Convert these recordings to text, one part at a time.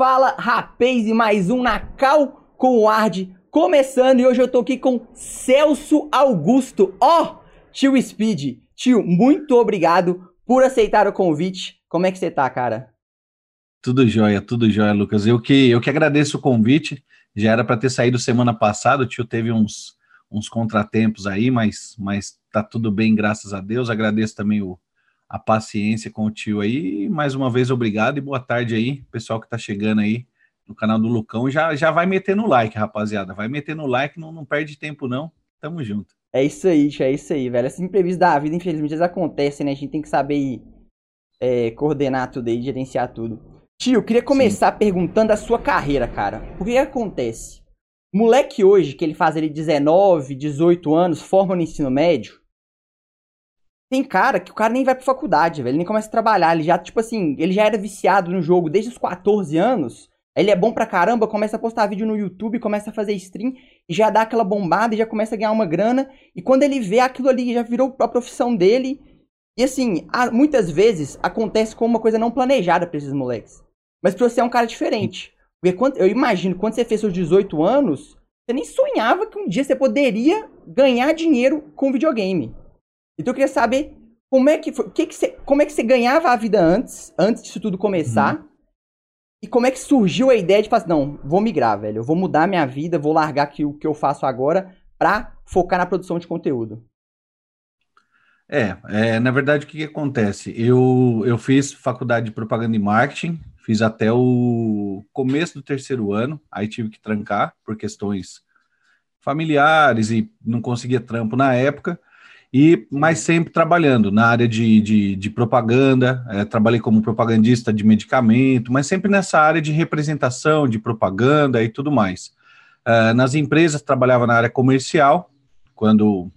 Fala, rapaz, e mais um Nacal com o Ard começando e hoje eu tô aqui com Celso Augusto. Ó, oh, tio Speed. Tio, muito obrigado por aceitar o convite. Como é que você tá, cara? Tudo jóia, tudo jóia, Lucas. Eu que, eu que agradeço o convite. Já era para ter saído semana passada, o tio teve uns, uns contratempos aí, mas, mas tá tudo bem, graças a Deus. Agradeço também o, a paciência com o tio aí. Mais uma vez, obrigado e boa tarde aí, pessoal que tá chegando aí no canal do Lucão. Já, já vai meter no like, rapaziada. Vai meter no like, não, não perde tempo, não. Tamo junto. É isso aí, tio, é isso aí, velho. Esses imprevistos da vida, infelizmente, eles acontecem, né? A gente tem que saber é, coordenar tudo aí, gerenciar tudo. Tio, eu queria começar Sim. perguntando a sua carreira, cara. O que, que acontece? moleque hoje, que ele faz ali 19, 18 anos, forma no ensino médio, tem cara que o cara nem vai pra faculdade, velho. Ele nem começa a trabalhar. Ele já, tipo assim, ele já era viciado no jogo desde os 14 anos. Ele é bom pra caramba, começa a postar vídeo no YouTube, começa a fazer stream e já dá aquela bombada e já começa a ganhar uma grana. E quando ele vê aquilo ali, já virou a profissão dele. E assim, muitas vezes acontece como uma coisa não planejada pra esses moleques. Mas pra você é um cara diferente. Porque quando, eu imagino, quando você fez seus 18 anos, você nem sonhava que um dia você poderia ganhar dinheiro com videogame. Então eu queria saber como é que, foi, que, que você, como é que você ganhava a vida antes, antes disso tudo começar. Uhum. E como é que surgiu a ideia de falar assim, não, vou migrar, velho. Eu vou mudar minha vida, vou largar aqui o que eu faço agora pra focar na produção de conteúdo. É, é na verdade, o que, que, acontece? Eu, eu fiz faculdade de propaganda e marketing, fiz até o começo do terceiro ano, aí tive que trancar por questões familiares e não conseguia trampo na época e mas sempre trabalhando na área de, de, de propaganda, é, trabalhei como propagandista de medicamento, mas sempre nessa área de representação, de propaganda e tudo mais. É, nas empresas trabalhava na área comercial, quando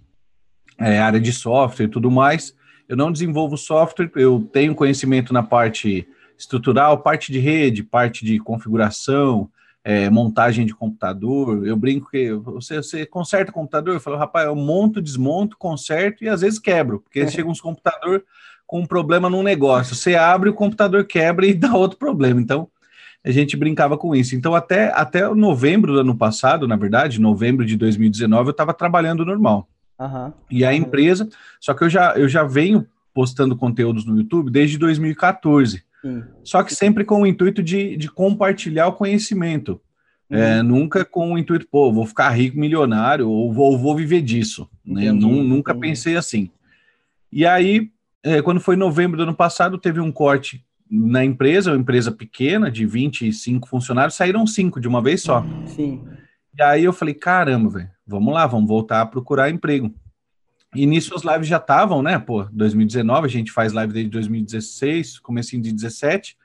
é, área de software e tudo mais. Eu não desenvolvo software, eu tenho conhecimento na parte estrutural, parte de rede, parte de configuração, é, montagem de computador. Eu brinco que você, você conserta computador, eu falo, rapaz, eu monto, desmonto, conserto e às vezes quebro, porque é. chega uns computador com um problema num negócio. Você abre, o computador quebra e dá outro problema. Então, a gente brincava com isso. Então, até, até novembro do ano passado, na verdade, novembro de 2019, eu estava trabalhando normal. Uhum. E a empresa, só que eu já, eu já venho postando conteúdos no YouTube desde 2014. Só que sempre com o intuito de, de compartilhar o conhecimento. É, uhum. É, nunca com o intuito, pô, vou ficar rico, milionário, ou vou, vou viver disso. Né? Nunca pensei assim. E aí, é, quando foi novembro do ano passado, teve um corte na empresa, uma empresa pequena, de 25 funcionários, saíram cinco de uma vez só. Sim. E aí eu falei, caramba, velho, vamos lá, vamos voltar a procurar emprego. E nisso as lives já estavam, né? Pô, 2019, a gente faz live desde 2016, comecinho de 17.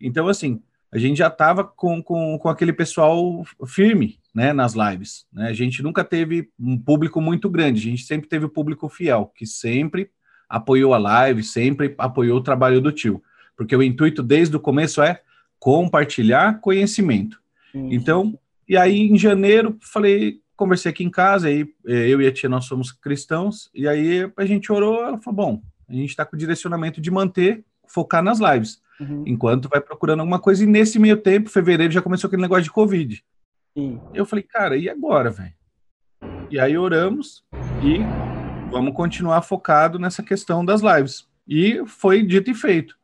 Então, assim, a gente já estava com, com, com aquele pessoal firme, né, nas lives. Né? A gente nunca teve um público muito grande, a gente sempre teve o público fiel, que sempre apoiou a live, sempre apoiou o trabalho do tio. Porque o intuito desde o começo é compartilhar conhecimento. Uhum. Então, e aí em janeiro, falei, conversei aqui em casa, aí é, eu e a tia, nós somos cristãos, e aí a gente orou, ela falou, bom, a gente está com o direcionamento de manter, focar nas lives, uhum. enquanto vai procurando alguma coisa, e nesse meio tempo, fevereiro, já começou aquele negócio de Covid. Sim. Eu falei, cara, e agora, velho? E aí oramos, e vamos continuar focado nessa questão das lives. E foi dito e feito.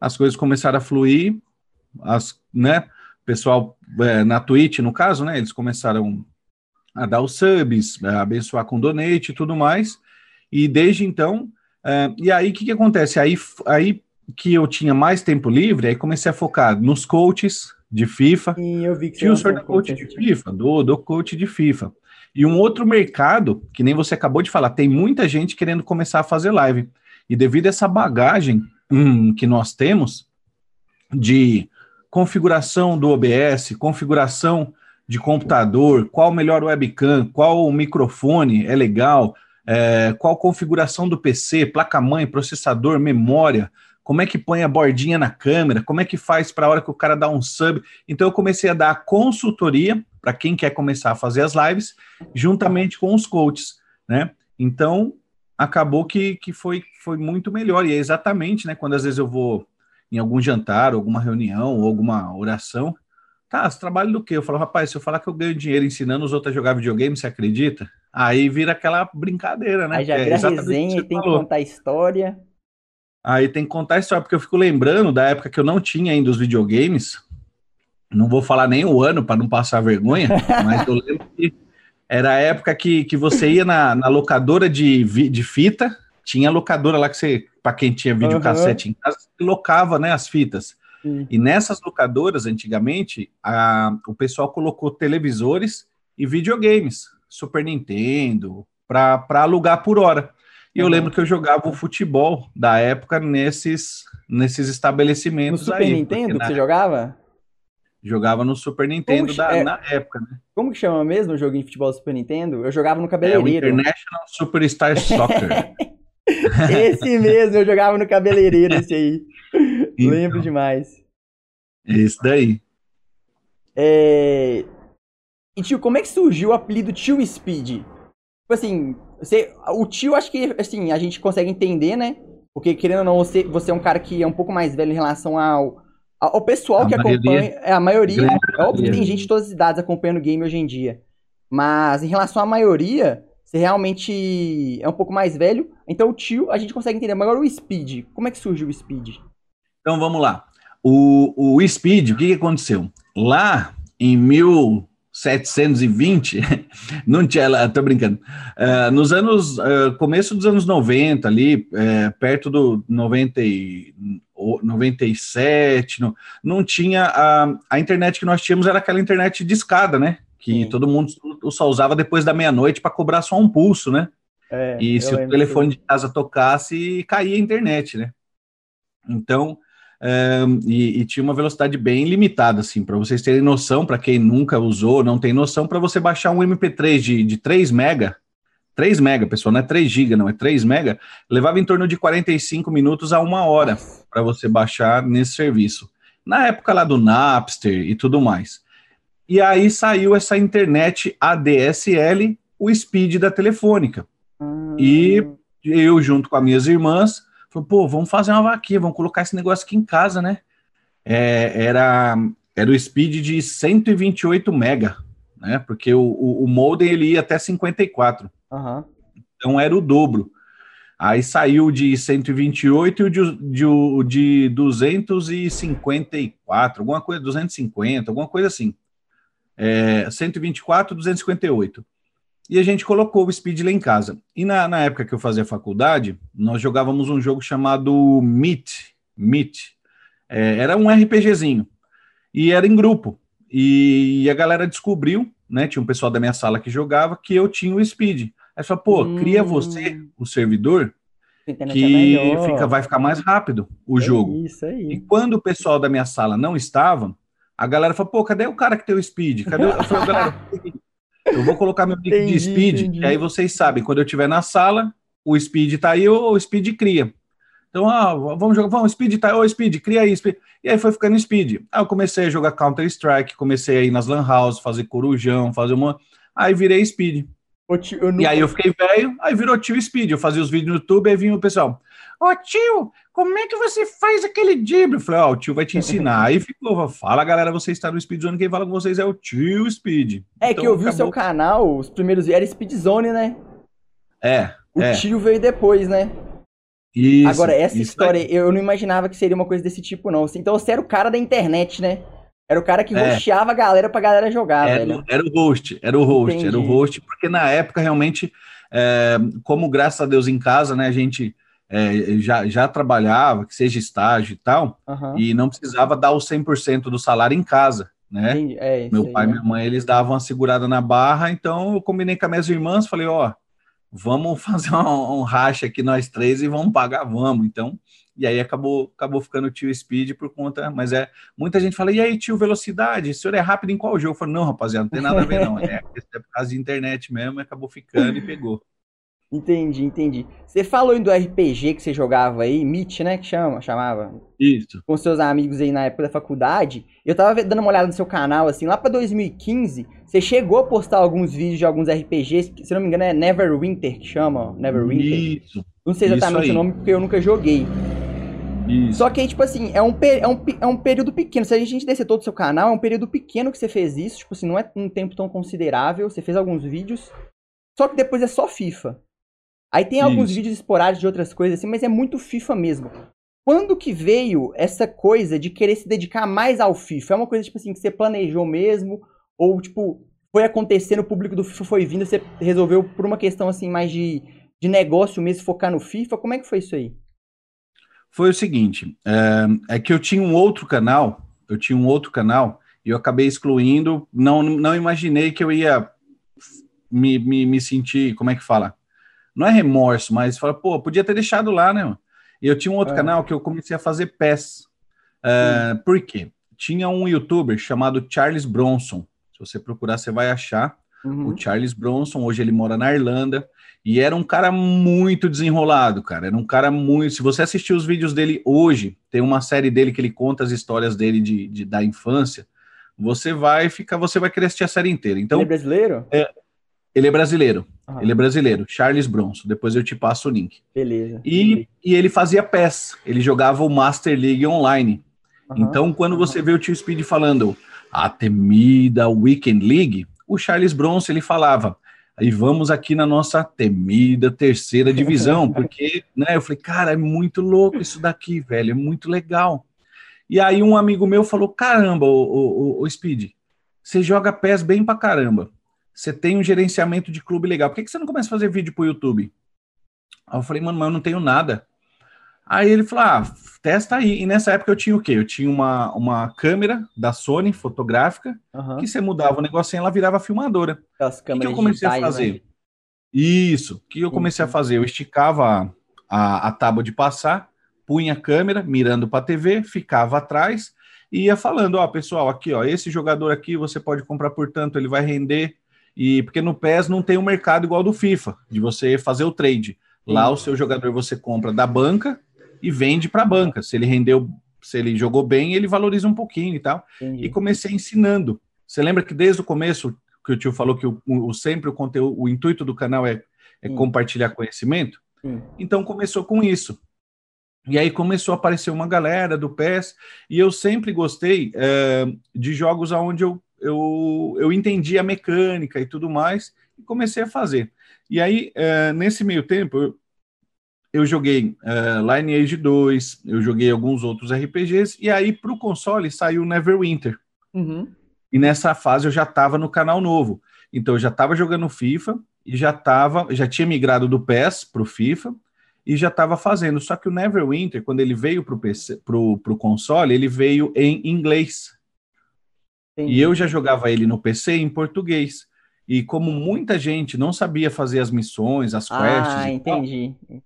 As coisas começaram a fluir, as, né, pessoal é, na Twitch, no caso, né, eles começaram a dar os subs, a abençoar com donate e tudo mais. E desde então, é, e aí o que, que acontece? Aí, aí que eu tinha mais tempo livre, aí comecei a focar nos coaches de FIFA. Sim, eu vi que Tinha o senhor da coach de FIFA, do, do coach de FIFA. E um outro mercado, que nem você acabou de falar, tem muita gente querendo começar a fazer live. E devido a essa bagagem hum, que nós temos de configuração do OBS, configuração de computador, qual melhor webcam, qual microfone é legal, é, qual configuração do PC, placa-mãe, processador, memória, como é que põe a bordinha na câmera, como é que faz para a hora que o cara dá um sub. Então eu comecei a dar consultoria para quem quer começar a fazer as lives, juntamente com os coaches, né? Então acabou que, que foi, foi muito melhor. E é exatamente, né? Quando às vezes eu vou em algum jantar, alguma reunião, ou alguma oração. Tá, você trabalha do quê? Eu falo, rapaz, se eu falar que eu ganho dinheiro ensinando os outros a jogar videogame, você acredita? Aí vira aquela brincadeira, né? Aí já É vira que resenha e tem que falou. contar história. Aí tem que contar história, porque eu fico lembrando da época que eu não tinha ainda os videogames. Não vou falar nem o ano para não passar vergonha, mas eu lembro que era a época que, que você ia na, na locadora de, de fita, tinha locadora lá que você, para quem tinha videocassete em casa, você locava né, as fitas. Sim. E nessas locadoras, antigamente, a- o pessoal colocou televisores e videogames, Super Nintendo, para alugar por hora. E eu Uhum. lembro que eu jogava o futebol da época nesses, nesses No estabelecimentos Super aí. Nintendo porque que na- você jogava? Jogava no Super Nintendo Puxa, da, é- na época, né? Como que chama mesmo o joguinho de futebol do Super Nintendo? Eu jogava no É o cabeleireiro. International Superstar Soccer. esse mesmo, eu jogava no cabeleireiro esse aí. Então. Lembro demais. Esse daí. É... E tio, como é que surgiu o apelido Tio Speed? Tipo assim, você, o tio acho que assim, a gente consegue entender, né? Porque querendo ou não, você, você é um cara que é um pouco mais velho em relação ao, ao pessoal A que maioria. acompanha. É, a maioria. É óbvio que tem gente de todas as idades acompanhando o game hoje em dia. Mas em relação à maioria, você realmente é um pouco mais velho. Então o tio a gente consegue entender. Agora o Speed, como é que surgiu o Speed? Então vamos lá. O, o Speed, o que, que aconteceu? Lá em 1720, não tinha, lá, tô brincando, Eh, nos anos, eh, começo dos anos 90 ali, eh, perto do 90 e, o- 97, não, não tinha, a, a internet que nós tínhamos era aquela internet de escada, né? Que Sim. todo mundo só usava depois da meia-noite para cobrar só um pulso, né? É, E se o telefone disso de casa tocasse, caía a internet, né? Então, é, e, e tinha uma velocidade bem limitada, assim, para vocês terem noção, para quem nunca usou, não tem noção, para você baixar um MP3 de, de 3 mega, 3 mega, pessoal, não é 3 giga, não, é 3 mega, levava em torno de 45 minutos a uma hora para você baixar nesse serviço. Na época lá do Napster e tudo mais. E aí saiu essa internet ADSL, o speed da telefônica E- eu junto com as minhas irmãs, falei, pô, vamos fazer uma vaquinha, vamos colocar esse negócio aqui em casa, né? É, era, era o speed de 128 mega, né? Porque o, o, o modem ele ia até 54, Aham. então era o dobro. Aí saiu de 128 e o de, de, o de 254, alguma coisa, 250, alguma coisa assim. É, 124, 258 e a gente colocou o Speed lá em casa. E na, na época que eu fazia faculdade, nós jogávamos um jogo chamado Meet. Meet. É, era um RPGzinho. E era em grupo. E, a galera descobriu, né? Tinha um pessoal da minha sala que jogava, que eu tinha o Speed. Aí falou, pô, cria Hum. você o servidor que é fica, vai ficar mais rápido o É jogo. Isso E aí. quando o pessoal da minha sala não estava, a galera falou, pô, cadê o cara que tem o Speed? Cadê? o-" Eu falei, galera, eu vou colocar meu nick Entendi, de Speed, entendi. e aí vocês sabem, quando eu estiver na sala, o Speed tá aí, o Speed cria. Então, ah, vamos jogar, vamos, Speed tá aí, ô Speed, cria aí, Speed. E aí foi ficando Speed. Aí eu comecei a jogar Counter-Strike, comecei a ir nas Lan House, fazer corujão, fazer uma... Aí virei Speed. Tio, eu E nunca- aí eu fiquei velho, aí virou tio Speed. Eu fazia os vídeos no YouTube, aí vinha o pessoal. Ô tio, como é que você faz aquele drible? Eu falei, ó, o tio vai te ensinar. aí ficou, fala galera, você está no Speed Zone, quem fala com vocês é o tio Speed. É que Então, eu vi o acabou. seu canal, os primeiros era Speed Zone, né? É, O É. tio veio depois, né? isso. Agora, essa isso história, eu não imaginava que seria uma coisa desse tipo, não. Então você era o cara da internet, né? Era o cara que É. rosteava a galera pra galera jogar, Era, velho. o- era o host, era o host, era o Entendi. host, porque na época realmente, é, como graças a Deus em casa, né, a gente é, já, já trabalhava, que seja estágio e tal, Aham. e não precisava dar o 100% do salário em casa, né? É, Meu pai e né? minha mãe, eles davam uma segurada na barra, então eu combinei com as minhas irmãs, falei, ó, vamos fazer um, um racha aqui nós três e vamos pagar, vamos. Então, e aí acabou, acabou ficando o tio Speed por conta, mas é, muita gente fala, e aí tio, velocidade, o senhor é rápido em qual jogo? Eu falo, não, rapaziada, não tem nada a ver não, é, é por causa de internet mesmo, acabou ficando e pegou. Entendi, entendi. Você falou aí do RPG que você jogava aí, Meet, né? Que chama, chamava. Isso. Com seus amigos aí na época da faculdade. Eu tava dando uma olhada no seu canal, assim, lá pra 2015, você chegou a postar alguns vídeos de alguns RPGs, que, se não me engano é Neverwinter que chama, ó, Neverwinter. Isso. Não sei exatamente o nome porque eu nunca joguei. Isso. Só que aí, tipo assim, é um, é, um, é um período pequeno. Se a gente descer todo o seu canal, é um período pequeno que você fez isso. Tipo assim, não é um tempo tão considerável. Você fez alguns vídeos. Só que depois é só FIFA. Aí tem alguns isso. vídeos esporádicos de outras coisas assim, mas é muito FIFA mesmo. Quando que veio essa coisa de querer se dedicar mais ao FIFA? É uma coisa, tipo assim, que você planejou mesmo? Ou, tipo, foi acontecendo, o público do FIFA foi vindo, você resolveu por uma questão, assim, mais de, de negócio mesmo, focar no FIFA? Como é que foi isso aí? Foi o seguinte, é, é que eu tinha um outro canal, eu tinha um outro canal, e eu acabei excluindo, não, não imaginei que eu ia me, me, me sentir, como é que fala? Não é remorso, mas fala, pô, podia ter deixado lá, né? E eu tinha um outro é. canal que eu comecei a fazer PES. Uh, por quê? Tinha um youtuber chamado Charles Bronson. Se você procurar, você vai achar. Uhum. O Charles Bronson, hoje ele mora na Irlanda. E era um cara muito desenrolado, cara. Era um cara muito. Se você assistir os vídeos dele hoje, tem uma série dele que ele conta as histórias dele de, de da infância. Você vai ficar, você vai querer assistir a série inteira. Então, ele é brasileiro? É, ele é brasileiro. Ele é brasileiro, Charles Bronson. Depois eu te passo o link. Beleza. E, e ele fazia PES. Ele jogava o Master League online. Então, quando você vê o Tio Speed falando a temida Weekend League, o Charles Bronson ele falava. Aí vamos aqui na nossa temida terceira divisão, porque, né? Eu falei, cara, é muito louco isso daqui, velho, é muito legal. E aí um amigo meu falou, caramba, o, o, o Speed, você joga PES bem pra caramba você tem um gerenciamento de clube legal. Por que, que você não começa a fazer vídeo pro YouTube? Aí eu falei, mano, mas eu não tenho nada. Aí ele falou, ah, testa aí. E nessa época eu tinha o quê? Eu tinha uma, uma câmera da Sony, fotográfica, uhum. que você mudava o negocinho, ela virava filmadora. As câmeras o que eu comecei a fazer? Né? Isso. O que eu comecei a fazer? Eu esticava a, a tábua de passar, punha a câmera, mirando para a TV, ficava atrás e ia falando, ó, pessoal, aqui, ó, esse jogador aqui você pode comprar por tanto, ele vai render e porque no PES não tem um mercado igual do FIFA, de você fazer o trade. Lá Sim. o seu jogador você compra da banca e vende para a banca. Se ele rendeu, se ele jogou bem, ele valoriza um pouquinho e tal. Entendi. E comecei ensinando. Você lembra que desde o começo que o tio falou que o, o sempre o conteúdo, o intuito do canal é, é compartilhar conhecimento? Sim. Então começou com isso. E aí começou a aparecer uma galera do PES, e eu sempre gostei é, de jogos onde eu eu, eu entendi a mecânica e tudo mais, e comecei a fazer. E aí, é, nesse meio tempo, eu, eu joguei é, Lineage 2, eu joguei alguns outros RPGs, e aí para o console saiu Neverwinter. Uhum. E nessa fase eu já estava no canal novo. Então eu já estava jogando FIFA e já tava, já tinha migrado do PES para o FIFA e já estava fazendo. Só que o Neverwinter, quando ele veio para o console, ele veio em inglês. Entendi. E eu já jogava ele no PC em português. E como muita gente não sabia fazer as missões, as quests. Ah, entendi. Tal,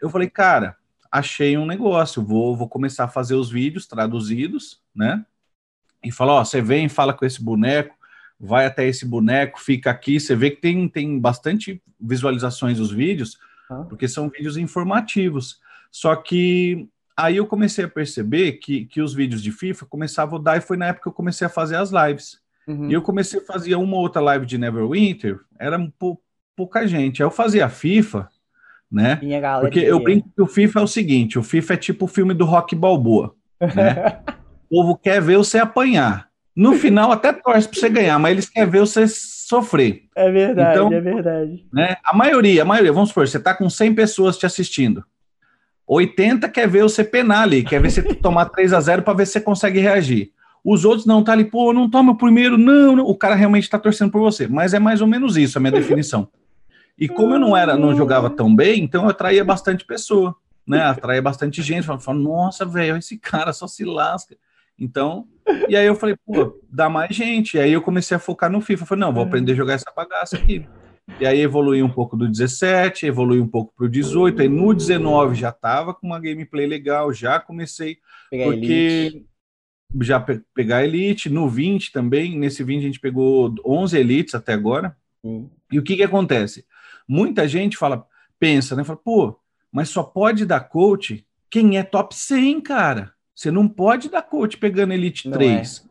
eu falei, cara, achei um negócio, vou, vou começar a fazer os vídeos traduzidos, né? E falar, ó, você vem, fala com esse boneco, vai até esse boneco, fica aqui. Você vê que tem, tem bastante visualizações dos vídeos, ah. porque são vídeos informativos. Só que Aí eu comecei a perceber que, que os vídeos de FIFA começavam a dar, e foi na época que eu comecei a fazer as lives. Uhum. E eu comecei a fazer uma outra live de Neverwinter, era pou, pouca gente. Aí eu fazia FIFA, né? Porque eu brinco que o FIFA é o seguinte: o FIFA é tipo o filme do Rock Balboa, né? o povo quer ver você apanhar. No final, até torce para você ganhar, mas eles querem ver você sofrer. É verdade, então, é verdade. Né, a maioria, a maioria, vamos supor, você está com 100 pessoas te assistindo. 80 quer ver você penar ali, quer ver você tomar 3 a 0 para ver se você consegue reagir. Os outros não, tá ali, pô, não toma o primeiro, não, não. o cara realmente está torcendo por você. Mas é mais ou menos isso a minha definição. E como eu não era, não jogava tão bem, então eu atraía bastante pessoa, né? Atraía bastante gente, falando, nossa, velho, esse cara só se lasca. Então, e aí eu falei, pô, dá mais gente. E aí eu comecei a focar no FIFA. Eu falei, não, vou aprender a jogar essa bagaça aqui. E aí evolui um pouco do 17, evolui um pouco para o 18, aí no 19 já estava com uma gameplay legal, já comecei, pegar porque elite. já pe pegar Elite, no 20 também, nesse 20 a gente pegou 11 Elites até agora, hum. e o que que acontece? Muita gente fala, pensa, né, fala, pô, mas só pode dar coach quem é top 100, cara, você não pode dar coach pegando Elite não 3. É.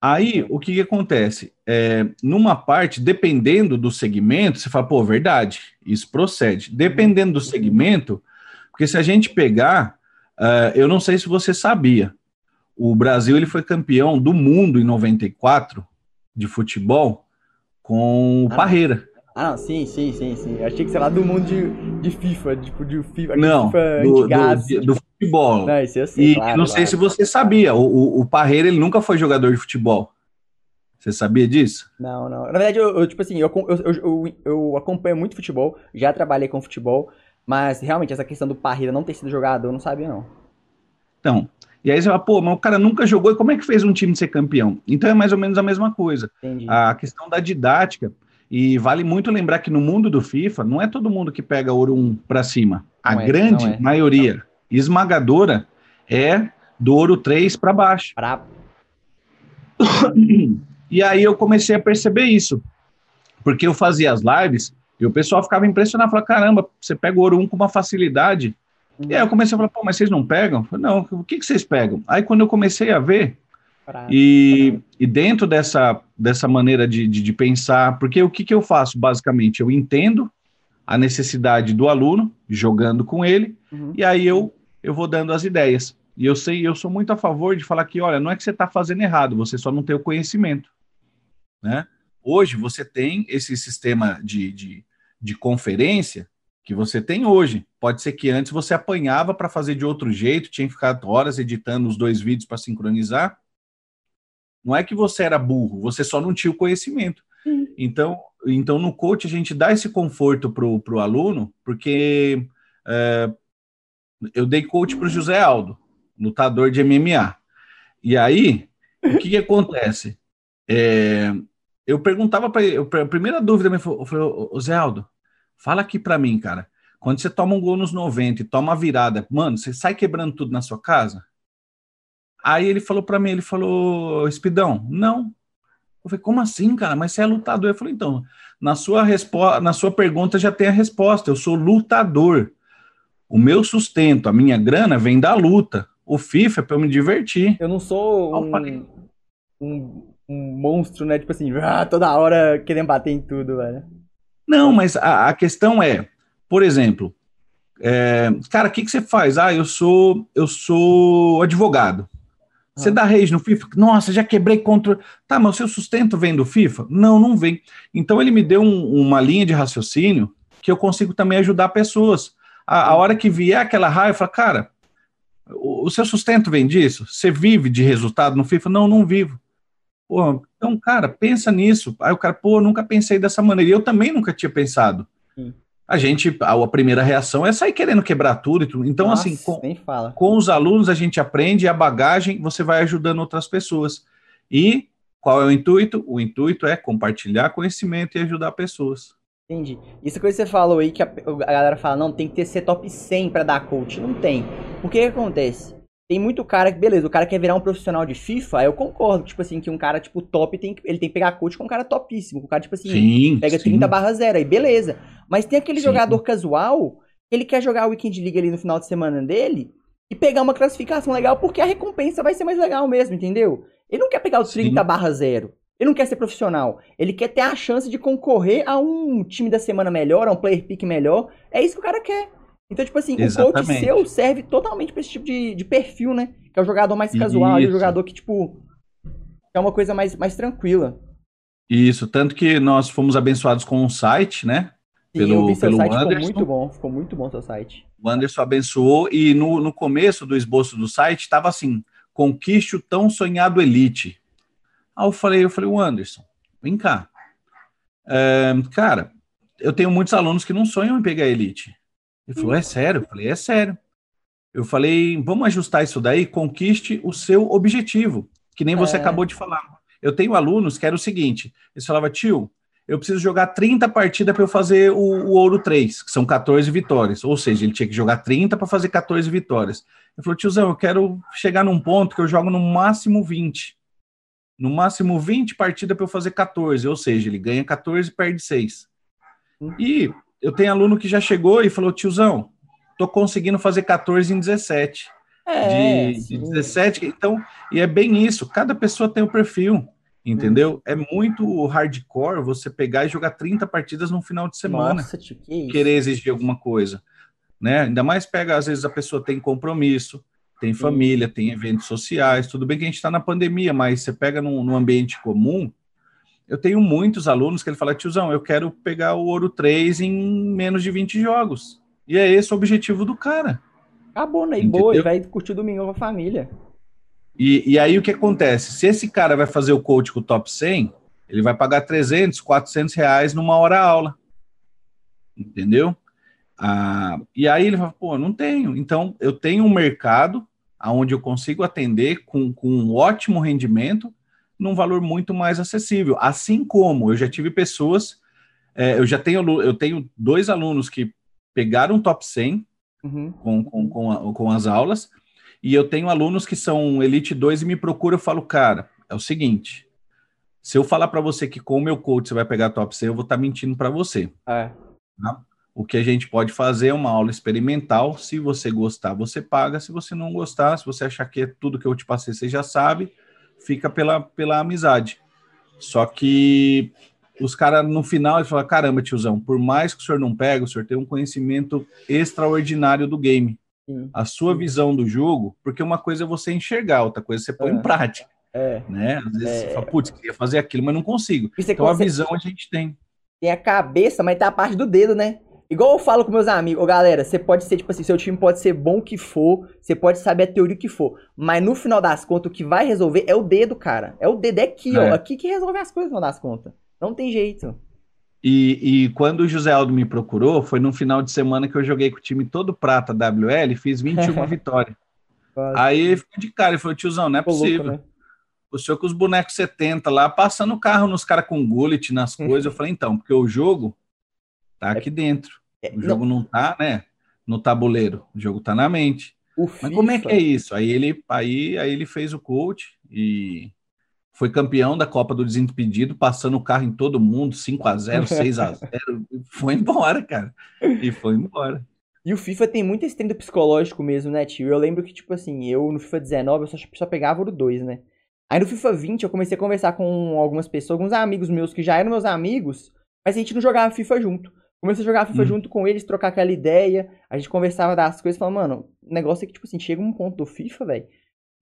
Aí, o que, que acontece? É, numa parte, dependendo do segmento, você fala, pô, verdade, isso procede. Dependendo do segmento, porque se a gente pegar, Uh, eu não sei se você sabia, o Brasil ele foi campeão do mundo em 94 de futebol com o ah, Parreira. Ah, sim, sim, sim, sim. Eu achei que, sei lá, do mundo de, de FIFA, tipo, de FIFA. Não, FIFA do, do, do, futebol. Não, isso eu sei, e claro, não claro. sei se você sabia, o, o, o Parreira, ele nunca foi jogador de futebol. Você sabia disso? Não, não. Na verdade, eu, eu tipo assim, eu, eu, eu, eu, acompanho muito futebol, já trabalhei com futebol, mas realmente essa questão do Parreira não ter sido jogador, eu não sabia, não. Então, e aí você fala, pô, mas o cara nunca jogou, e como é que fez um time ser campeão? Então é mais ou menos a mesma coisa. Entendi. A questão da didática, e vale muito lembrar que no mundo do FIFA, não é todo mundo que pega ouro 1 para cima. A é, grande é. maioria não. Esmagadora é do ouro 3 para baixo. Pra... E aí eu comecei a perceber isso. Porque eu fazia as lives e o pessoal ficava impressionado, falava, caramba, você pega o ouro 1 com uma facilidade. E aí eu comecei a falar, pô, mas vocês não pegam? Falei, não, o que, que vocês pegam? Aí quando eu comecei a ver, e, e, dentro dessa, dessa maneira de, de, de, pensar, porque o que, que eu faço basicamente? Eu entendo a necessidade do aluno, jogando com ele, uhum. e aí eu, eu vou dando as ideias. E eu sei, eu sou muito a favor de falar que, olha, não é que você está fazendo errado, você só não tem o conhecimento. Né? Hoje você tem esse sistema de, de, de conferência que você tem hoje. Pode ser que antes você apanhava para fazer de outro jeito, tinha que ficar horas editando os dois vídeos para sincronizar. Não é que você era burro, você só não tinha o conhecimento. Então, então no coach a gente dá esse conforto para o aluno, porque é, eu dei coach para o José Aldo, lutador de MMA. E aí, o que, que acontece? É, eu perguntava para ele, a primeira dúvida foi, foi o Zé Aldo, fala aqui para mim, cara. Quando você toma um gol nos 90 e toma a virada, mano, você sai quebrando tudo na sua casa? Aí ele falou para mim, ele falou, Espidão, não. Eu falei, como assim, cara? Mas você é lutador? Eu falei, então, na sua, resposta, na sua pergunta já tem a resposta. Eu sou lutador. O meu sustento, a minha grana vem da luta. O FIFA é para eu me divertir. Eu não sou um, um, um, monstro, né? Tipo assim, ah, toda hora querendo bater em tudo, velho. Não, mas a, a questão é, por exemplo, é, cara, o que, que você faz? Ah, eu sou eu sou advogado. Você ah. dá rage no FIFA? Nossa, já quebrei contra. Tá, mas o seu sustento vem do FIFA? Não, não vem. Então ele me deu um, uma linha de raciocínio que eu consigo também ajudar pessoas. A, a hora que vier aquela raiva, fala, cara, o, o, seu sustento vem disso? Você vive de resultado no FIFA? Não, não vivo. Pô, então, cara, pensa nisso. Aí o cara, pô, nunca pensei dessa maneira. E eu também nunca tinha pensado. Sim a gente, a, a, primeira reação é sair querendo quebrar tudo e tudo. Então, Nossa, assim, com, com os alunos a gente aprende a bagagem, você vai ajudando outras pessoas. E qual é o intuito? O intuito é compartilhar conhecimento e ajudar pessoas. Entendi. Isso que você falou aí, que a, a galera fala, não, tem que ter ser top 100 para dar coach. Não tem. O que, acontece? Tem muito cara que, beleza, o cara quer virar um profissional de FIFA, eu concordo, tipo assim, que um cara, tipo, top, tem, ele tem que pegar coach com um cara topíssimo, um cara, tipo assim, sim, pega sim. 30 barra 0, aí beleza. Mas tem aquele sim. jogador casual, ele quer jogar o Weekend League ali no final de semana dele, e pegar uma classificação legal, porque a recompensa vai ser mais legal mesmo, entendeu? Ele não quer pegar o 30 barra 0. Ele não quer ser profissional. Ele quer ter a chance de concorrer a um time da semana melhor, a um player pick melhor. É isso que o cara quer. Então, tipo assim, Exatamente. o coach seu serve totalmente pra esse tipo de, de perfil, né? Que é o jogador mais casual, é o jogador que, tipo, é uma coisa mais, mais tranquila. Isso, tanto que nós fomos abençoados com um site, né? Sim, pelo, eu vi seu pelo site, Anderson. ficou muito bom, ficou muito bom seu site. O Anderson abençoou e no, no começo do esboço do site estava assim, conquiste o tão sonhado elite. Aí eu falei, eu falei, o Anderson, vem cá. É, cara, eu tenho muitos alunos que não sonham em pegar elite. Ele falou: é sério? Eu falei: é sério. Eu falei: vamos ajustar isso daí, conquiste o seu objetivo, que nem você é. acabou de falar. Eu tenho alunos que era o seguinte: eles falavam, tio, eu preciso jogar 30 partidas para eu fazer o, o, Ouro 3, que são 14 vitórias. Ou seja, ele tinha que jogar 30 para fazer 14 vitórias. Ele falou, tiozão, eu quero chegar num ponto que eu jogo no máximo 20. No máximo 20 partidas para eu fazer 14. Ou seja, ele ganha 14 e perde 6. Hum. E eu tenho aluno que já chegou e falou, tiozão, tô conseguindo fazer 14 em 17. É, de, de 17, então, e é bem isso, cada pessoa tem o um perfil, entendeu? Hum. É muito hardcore você pegar e jogar 30 partidas no final de semana. Nossa, que querer exigir alguma coisa, né? Ainda mais pega, às vezes a pessoa tem compromisso, tem família, tem eventos sociais. Tudo bem que a gente está na pandemia, mas você pega num, num, ambiente comum. Eu tenho muitos alunos que ele fala, tiozão, eu quero pegar o ouro 3 em menos de 20 jogos. E é esse o objetivo do cara. Acabou, né? E boa, vai curtir o domingo com a família. E, e aí o que acontece? Se esse cara vai fazer o coach com o top 100, ele vai pagar 300, 400 reais numa hora aula. Entendeu? Ah, e aí ele fala, pô, não tenho. Então, eu tenho um mercado onde eu consigo atender com, com um ótimo rendimento num valor muito mais acessível. Assim como eu já tive pessoas, é, eu já tenho, eu tenho dois alunos que pegaram top 100 uhum. com, com, com, a, com as aulas, e eu tenho alunos que são Elite 2 e me procuram, eu falo, cara, é o seguinte, se eu falar para você que com o meu coach você vai pegar top 100, eu vou estar tá mentindo para você. É. Tá? O que a gente pode fazer é uma aula experimental. Se você gostar, você paga. Se você não gostar, se você achar que é tudo que eu te passei, você já sabe, fica pela, pela amizade. Só que os caras, no final, eles falam: caramba, tiozão, por mais que o senhor não pegue, o senhor tem um conhecimento extraordinário do game. Sim. A sua visão do jogo, porque uma coisa é você enxergar, outra coisa é você põe é. em prática. É. Né? Às vezes é. você fala, putz, queria fazer aquilo, mas não consigo. Então consegue... a visão a gente tem. Tem a cabeça, mas tem a parte do dedo, né? Igual eu falo com meus amigos, galera, você pode ser, tipo assim, seu time pode ser bom que for, você pode saber a teoria que for, mas no final das contas, o que vai resolver é o dedo, cara. É o dedo, é aqui, é. ó. Aqui que resolve as coisas no final das contas. Não tem jeito. E, e, quando o José Aldo me procurou, foi no final de semana que eu joguei com o time todo prata WL e fiz 21 vitórias. Aí ele ficou de cara, ele falou, tiozão, não é possível. Louco, né? O senhor com os bonecos 70 lá, passando o carro nos caras com gullet nas coisas. eu falei, então, porque o jogo tá é aqui dentro. É, o jogo não, não tá, né, no tabuleiro, o jogo tá na mente. O Mas FIFA... como é que é isso? Aí ele, aí, aí ele fez o coach e foi campeão da Copa do Desimpedido, passando o carro em todo mundo, 5 a 0 6 a 0 foi embora, cara. E foi embora. E o FIFA tem muito esse treinamento psicológico mesmo, né, tio? Eu lembro que, tipo assim, eu no FIFA 19 eu só, só pegava o 2, né? Aí no FIFA 20 eu comecei a conversar com algumas pessoas, alguns amigos meus que já eram meus amigos, mas a gente não jogava FIFA junto. Comecei a jogar FIFA hum. junto com eles, trocar aquela ideia. A gente conversava das coisas, falando, mano, o negócio é que, tipo assim, chega um ponto do FIFA, velho,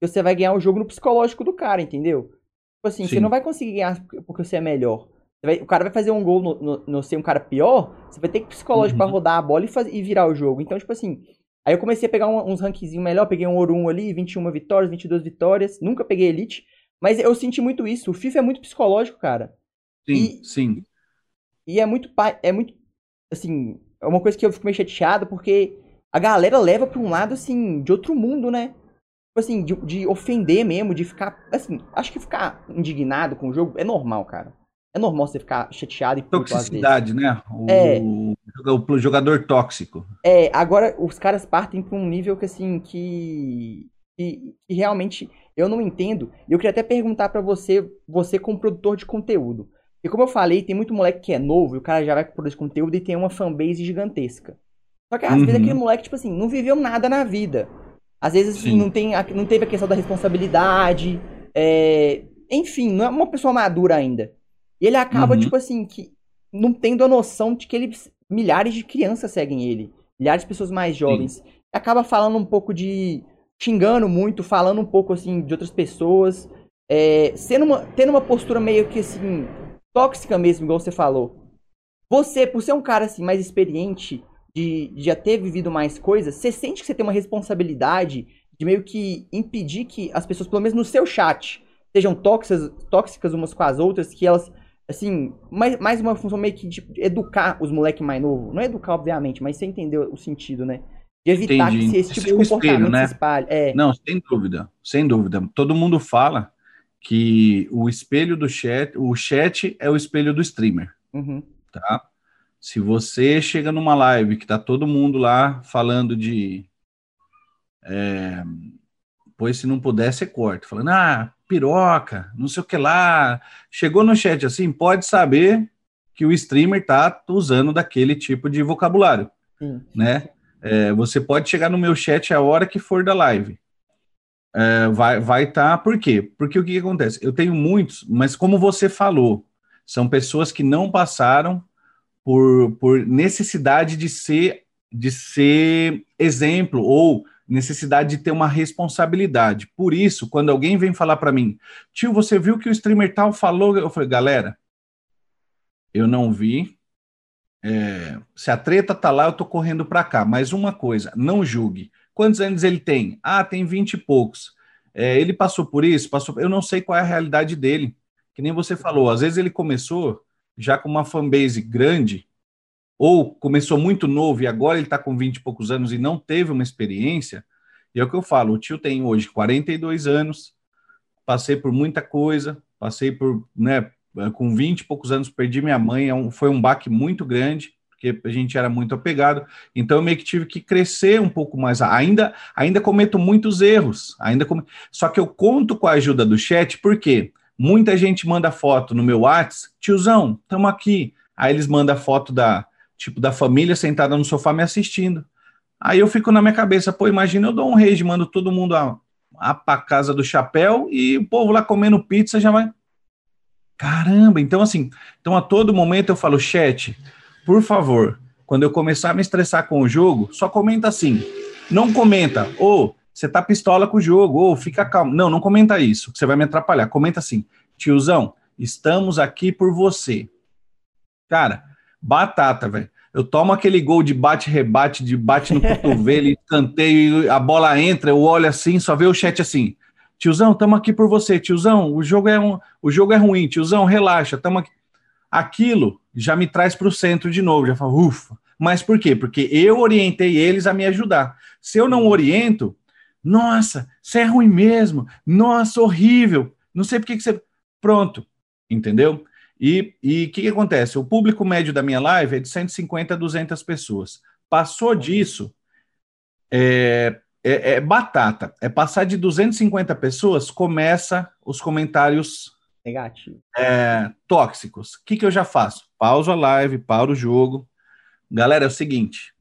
que você vai ganhar o jogo no psicológico do cara, entendeu? Tipo assim, Sim. você não vai conseguir ganhar porque você é melhor. Você vai, o cara vai fazer um gol no, no, no, ser um cara pior, você vai ter que psicológico uhum. pra rodar a bola e, faz, e virar o jogo. Então, tipo assim, aí eu comecei a pegar um, uns rankzinhos melhor, peguei um Ouro 1 ali, 21 vitórias, 22 vitórias, nunca peguei Elite, mas eu senti muito isso. O FIFA é muito psicológico, cara. Sim, e, sim. E é muito, é muito assim, é uma coisa que eu fico meio chateado, porque a galera leva pra um lado, assim, de outro mundo, né? Tipo assim, de, de ofender mesmo, de ficar, assim, acho que ficar indignado com o jogo é normal, cara. É normal você ficar chateado e Toxicidade, né? O, é. o jogador tóxico. É, agora os caras partem pra um nível que, assim, que, que, que realmente eu não entendo. E eu queria até perguntar para você, você como produtor de conteúdo. E como eu falei, tem muito moleque que é novo e o cara já vai produzir conteúdo e tem uma fanbase gigantesca. Só que às uhum. vezes aquele moleque, tipo assim, não viveu nada na vida. Às vezes assim, não, tem, não teve a questão da responsabilidade. É... Enfim, não é uma pessoa madura ainda. E ele acaba, uhum. tipo assim, que não tendo a noção de que ele, milhares de crianças seguem ele. Milhares de pessoas mais jovens. Sim. Acaba falando um pouco de. xingando muito, falando um pouco assim de outras pessoas. É, sendo uma, tendo uma postura meio que assim tóxica mesmo, igual você falou. Você, por ser um cara assim mais experiente, de, de já ter vivido mais coisas, você sente que você tem uma responsabilidade de meio que impedir que as pessoas, pelo menos no seu chat, sejam tóxicas, tóxicas umas com as outras, que elas, assim, mais, mais uma função meio que de educar os moleques mais novos. Não é educar, obviamente, mas você entendeu o sentido, né? De evitar Entendi. que esse tipo de comportamento espelho, né? se espalhe. É. Não, sem dúvida, sem dúvida. Todo mundo fala que o espelho do chat, o chat é o espelho do streamer, uhum. tá? Se você chega numa live que tá todo mundo lá falando de, é, pois se não puder, você corta, falando, ah, piroca, não sei o que lá, chegou no chat assim, pode saber que o streamer tá usando daquele tipo de vocabulário, né? É, você pode chegar no meu chat a hora que for da live é, vai vai estar. Tá, por quê? Porque o que, que, acontece? Eu tenho muitos, mas como você falou, são pessoas que não passaram por, por necessidade de ser de ser exemplo ou necessidade de ter uma responsabilidade. Por isso, quando alguém vem falar para mim, tio, você viu que o streamer tal falou? Eu falei, galera, eu não vi. É, se a treta tá lá, eu tô correndo para cá. Mas uma coisa, não julgue. Quantos anos ele tem? Ah, tem vinte e poucos. É, ele passou por isso, passou. Eu não sei qual é a realidade dele. Que nem você falou, às vezes ele começou já com uma fanbase grande, ou começou muito novo e agora ele está com 20 e poucos anos e não teve uma experiência, e é o que eu falo, o tio tem hoje 42 anos, passei por muita coisa, passei por, né, com 20 e poucos anos perdi minha mãe, é foi um baque muito grande, porque a gente era muito apegado, então eu meio que tive que crescer um pouco mais, ainda ainda cometo muitos erros, ainda com... só que eu conto com a ajuda do chat, porque muita gente manda foto no meu WhatsApp, tiozão, estamos aqui, aí eles mandam foto da, tipo, da família sentada no sofá me assistindo. Aí eu fico na minha cabeça, pô, imagina eu dou um rage, mando todo mundo a, a pra casa do chapéu e o povo lá comendo pizza já vai. Caramba, então assim, então a todo momento eu falo, chat, por favor, quando eu começar a me estressar com o jogo, só comenta assim. Não comenta, ou oh, você tá pistola com o jogo, ou oh, fica calmo. Não, não comenta isso, que você vai me atrapalhar. Comenta assim, tiozão, estamos aqui por você. Cara, Batata, velho. Eu tomo aquele gol de bate-rebate, de bate no cotovelo, canteio, a bola entra, eu olho assim, só vê o chat assim. Tiozão, estamos aqui por você, tiozão. O jogo é um, o jogo é ruim, tiozão, relaxa, estamos aqui. Aquilo já me traz para o centro de novo, já falo, ufa. Mas por quê? Porque eu orientei eles a me ajudar. Se eu não oriento, nossa, você é ruim mesmo, nossa, horrível, não sei por que, você. Pronto, entendeu? E o que, que acontece? O público médio da minha live é de 150 a 200 pessoas. Passou disso, é, é, é, batata. É passar de 250 pessoas, começa os comentários negativos, é, tóxicos. O que, que eu já faço? Pauso a live, paro o jogo. Galera, é o seguinte: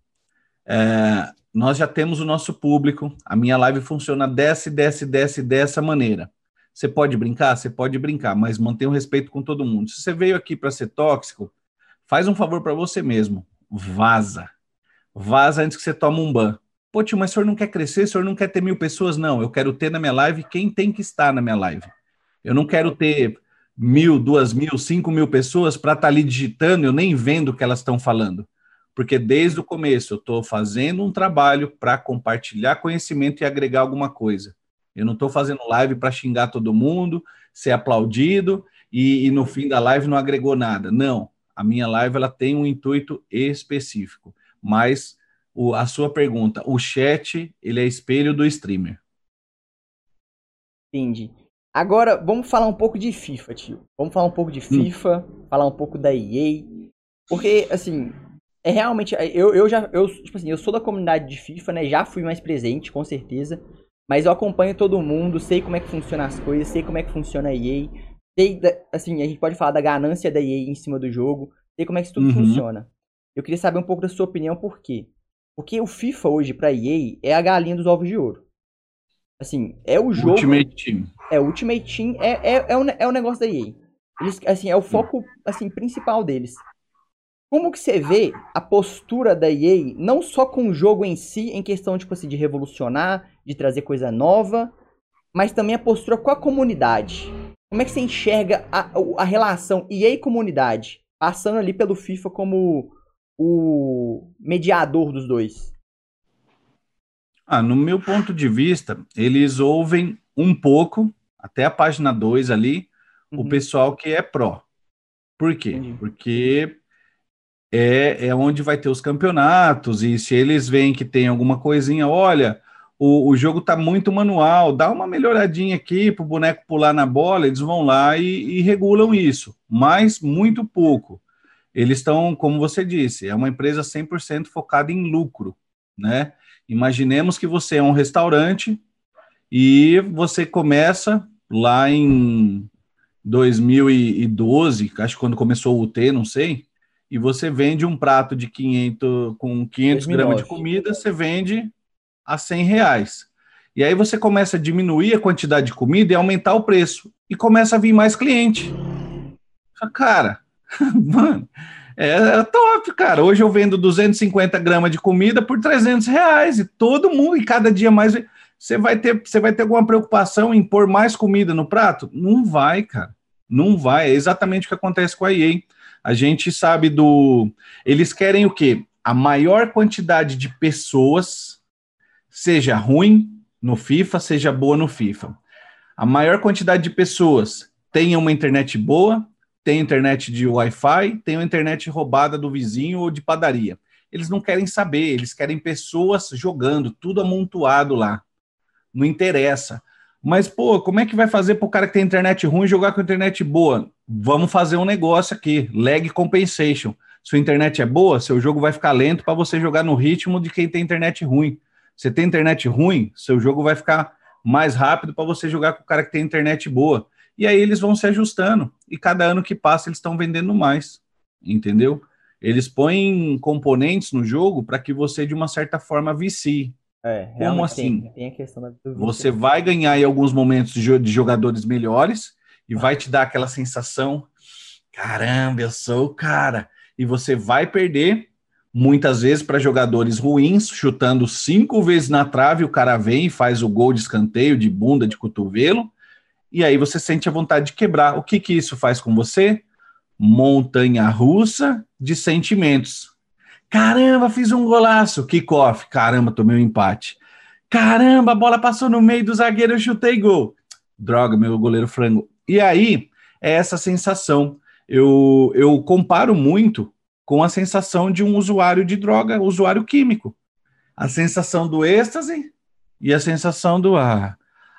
é, nós já temos o nosso público, a minha live funciona dessa, dessa, dessa, dessa maneira. Você pode brincar? Você pode brincar, mas mantenha o respeito com todo mundo. Se você veio aqui para ser tóxico, faz um favor para você mesmo. Vaza. Vaza antes que você tome um ban. Pô, tio, mas o senhor não quer crescer? O senhor não quer ter mil pessoas? Não, eu quero ter na minha live quem tem que estar na minha live. Eu não quero ter mil, duas mil, cinco mil pessoas para estar tá ali digitando, eu nem vendo o que elas estão falando. Porque desde o começo eu estou fazendo um trabalho para compartilhar conhecimento e agregar alguma coisa. Eu não estou fazendo live para xingar todo mundo, ser aplaudido e, e, no fim da live não agregou nada. Não, a minha live ela tem um intuito específico. Mas o, a sua pergunta, o chat ele é espelho do streamer. Entendi. Agora vamos falar um pouco de FIFA, tio. Vamos falar um pouco de hum. FIFA, hum. falar um pouco da EA, porque assim é realmente eu, eu já eu tipo assim eu sou da comunidade de FIFA, né? Já fui mais presente, com certeza. Mas eu acompanho todo mundo, sei como é que funciona as coisas, sei como é que funciona a EA. Sei, da, assim, a gente pode falar da ganância da EA em cima do jogo, sei como é que isso tudo uhum. funciona. Eu queria saber um pouco da sua opinião, por quê? Porque o FIFA hoje pra EA é a galinha dos ovos de ouro. Assim, é o jogo. Ultimate Team. É, Ultimate Team é, é, é, o, é o negócio da EA. Eles, assim, é o foco assim, principal deles. Como que você vê a postura da EA, não só com o jogo em si, em questão tipo assim, de revolucionar, de trazer coisa nova, mas também a postura com a comunidade. Como é que você enxerga a, a relação EA e comunidade, passando ali pelo FIFA como o mediador dos dois? Ah, no meu ponto de vista, eles ouvem um pouco, até a página 2 ali, uhum. o pessoal que é pró. Por quê? Entendi. Porque é, é onde vai ter os campeonatos, e se eles veem que tem alguma coisinha, olha, o, o jogo está muito manual, dá uma melhoradinha aqui para o boneco pular na bola, eles vão lá e, e regulam isso, mas muito pouco. Eles estão, como você disse, é uma empresa 100% focada em lucro, né? Imaginemos que você é um restaurante e você começa lá em 2012, acho que quando começou o UT, não sei, e você vende um prato de 500 com 500 gramas de comida, você vende a 100 reais. E aí você começa a diminuir a quantidade de comida e aumentar o preço. E começa a vir mais cliente. Cara, mano, É, é, top, cara. Hoje eu vendo 250 gramas de comida por 300 reais e todo mundo, e cada dia mais. Você vai ter, você vai ter alguma preocupação em pôr mais comida no prato? Não vai, cara. Não vai. É exatamente o que acontece com a EA. A gente sabe do. Eles querem o quê? A maior quantidade de pessoas, seja ruim no FIFA, seja boa no FIFA. A maior quantidade de pessoas tenha uma internet boa, tem internet de Wi-Fi, tem uma internet roubada do vizinho ou de padaria. Eles não querem saber, eles querem pessoas jogando, tudo amontoado lá. Não interessa. Mas, pô, como é que vai fazer para o cara que tem internet ruim jogar com internet boa? Vamos fazer um negócio aqui, lag compensation. Sua internet é boa, seu jogo vai ficar lento para você jogar no ritmo de quem tem internet ruim. Você tem internet ruim, seu jogo vai ficar mais rápido para você jogar com o cara que tem internet boa. E aí eles vão se ajustando. E cada ano que passa eles estão vendendo mais. Entendeu? Eles põem componentes no jogo para que você, de uma certa forma, vicie. É, Como assim? Tem, tem a questão da você vai ganhar em alguns momentos de jogadores melhores e vai te dar aquela sensação: caramba, eu sou o cara. E você vai perder muitas vezes para jogadores ruins, chutando cinco vezes na trave, o cara vem e faz o gol de escanteio, de bunda, de cotovelo, e aí você sente a vontade de quebrar. O que, que isso faz com você? Montanha russa de sentimentos. Caramba, fiz um golaço. Kickoff. Caramba, tomei um empate. Caramba, a bola passou no meio do zagueiro, eu chutei gol. Droga, meu goleiro frango. E aí, é essa sensação. Eu, eu comparo muito com a sensação de um usuário de droga, usuário químico. A sensação do êxtase e a sensação do ah,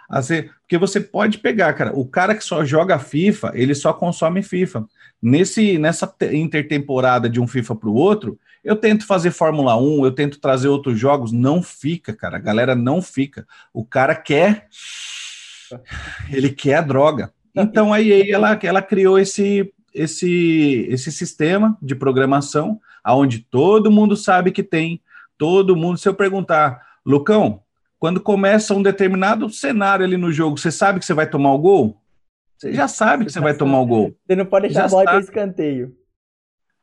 Assim, porque você pode pegar, cara, o cara que só joga FIFA, ele só consome FIFA. Nesse, nessa intertemporada de um FIFA para o outro, eu tento fazer Fórmula 1, eu tento trazer outros jogos, não fica, cara. A galera não fica. O cara quer. Ele quer a droga. Então a EA ela, ela criou esse, esse, esse sistema de programação aonde todo mundo sabe que tem, todo mundo. Se eu perguntar, Lucão, quando começa um determinado cenário ali no jogo, você sabe que você vai tomar o gol? Você já sabe que você, vai tomar o gol. Você não pode deixar a bola para escanteio.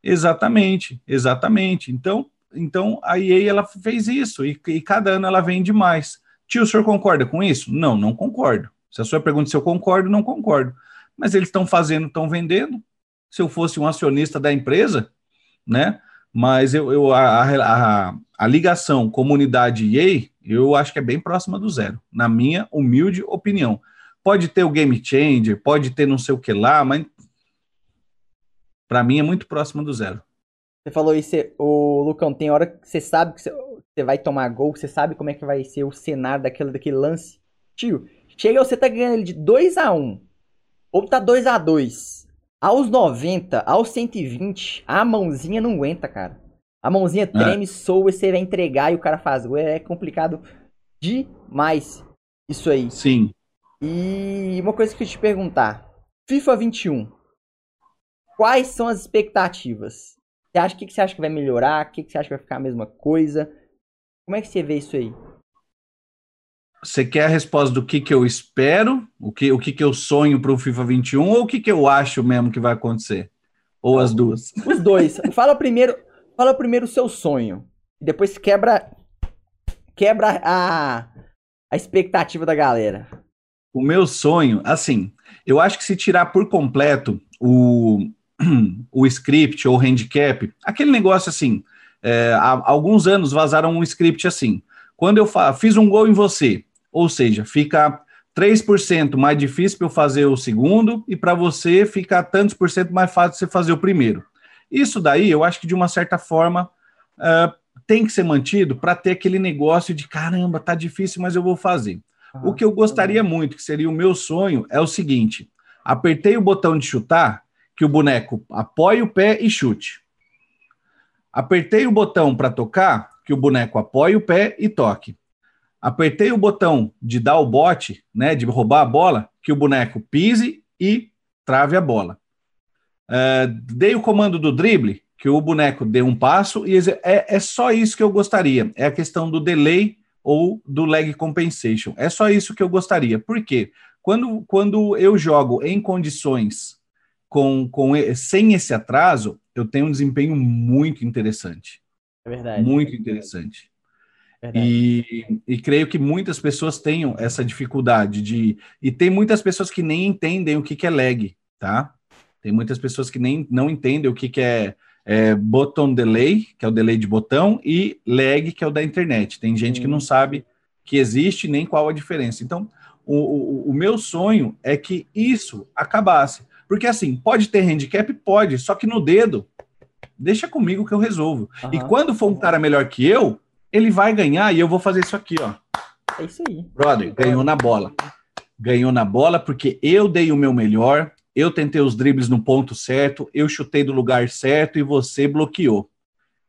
Exatamente, exatamente. Então, então a EA ela fez isso e, e, cada ano ela vende mais. Tio, o senhor concorda com isso? Não, não concordo. Se a sua pergunta se eu concordo, não concordo. Mas eles estão fazendo, estão vendendo. Se eu fosse um acionista da empresa, né? Mas eu, eu a, a, a ligação comunidade EA eu acho que é bem próxima do zero, na minha humilde opinião. Pode ter o game changer, pode ter não sei o que lá, mas para mim é muito próxima do zero. Você falou isso, o Lucão, tem hora que você sabe que você vai tomar gol, você sabe como é que vai ser o cenário daquele, daquele lance. Tio, chega você tá ganhando ele de 2 a 1 ou tá 2 a 2 Aos 90, aos 120, a mãozinha não aguenta, cara. A mãozinha é. treme, é. soa, você vai entregar e o cara faz. É complicado demais isso aí. Sim. E uma coisa que eu te perguntar. FIFA 21. Quais são as expectativas? Você acha que, que você acha que vai melhorar? O que, que você acha que vai ficar a mesma coisa? Como é que você vê isso aí? Você quer a resposta do que, que eu espero, o que, o que, que eu sonho para o FIFA 21 ou o que, que eu acho mesmo que vai acontecer? Ou as duas? Os dois. Fala primeiro, Fala primeiro o seu sonho. E depois quebra. Quebra a, a expectativa da galera. O meu sonho, assim, eu acho que se tirar por completo o, o script ou o handicap, aquele negócio assim, é, há alguns anos vazaram um script assim. Quando eu fiz um gol em você, ou seja, fica 3% mais difícil para eu fazer o segundo e para você fica tantos por cento mais fácil você fazer o primeiro. Isso daí, eu acho que de uma certa forma uh, tem que ser mantido para ter aquele negócio de caramba, tá difícil, mas eu vou fazer. o que eu gostaria muito, que seria o meu sonho, é o seguinte: apertei o botão de chutar, que o boneco apoie o pé e chute. Apertei o botão para tocar, que o boneco apoie o pé e toque. Apertei o botão de dar o bote, né, de roubar a bola, que o boneco pise e trave a bola. Uh, dei o comando do drible, que o boneco dê um passo, e é, é só isso que eu gostaria. É a questão do delay ou do lag compensation. É só isso que eu gostaria. Por quê? Quando, quando eu jogo em condições com, com sem esse atraso, eu tenho um desempenho muito interessante. É verdade. Muito interessante. E, e, creio que muitas pessoas tenham essa dificuldade de. E tem muitas pessoas que nem entendem o que, que é lag, tá? Tem muitas pessoas que nem não entendem o que, que é, é button delay, que é o delay de botão, e lag, que é o da internet. Tem gente que não sabe que existe nem qual a diferença. Então, o, o, o meu sonho é que isso acabasse. Porque assim, pode ter handicap? Pode, só que no dedo, deixa comigo que eu resolvo. Uhum. E quando for um cara melhor que eu, ele vai ganhar e eu vou fazer isso aqui, ó. É isso aí. Brother, ganhou na bola. Ganhou na bola porque eu dei o meu melhor, eu tentei os dribles no ponto certo, eu chutei do lugar certo e você bloqueou.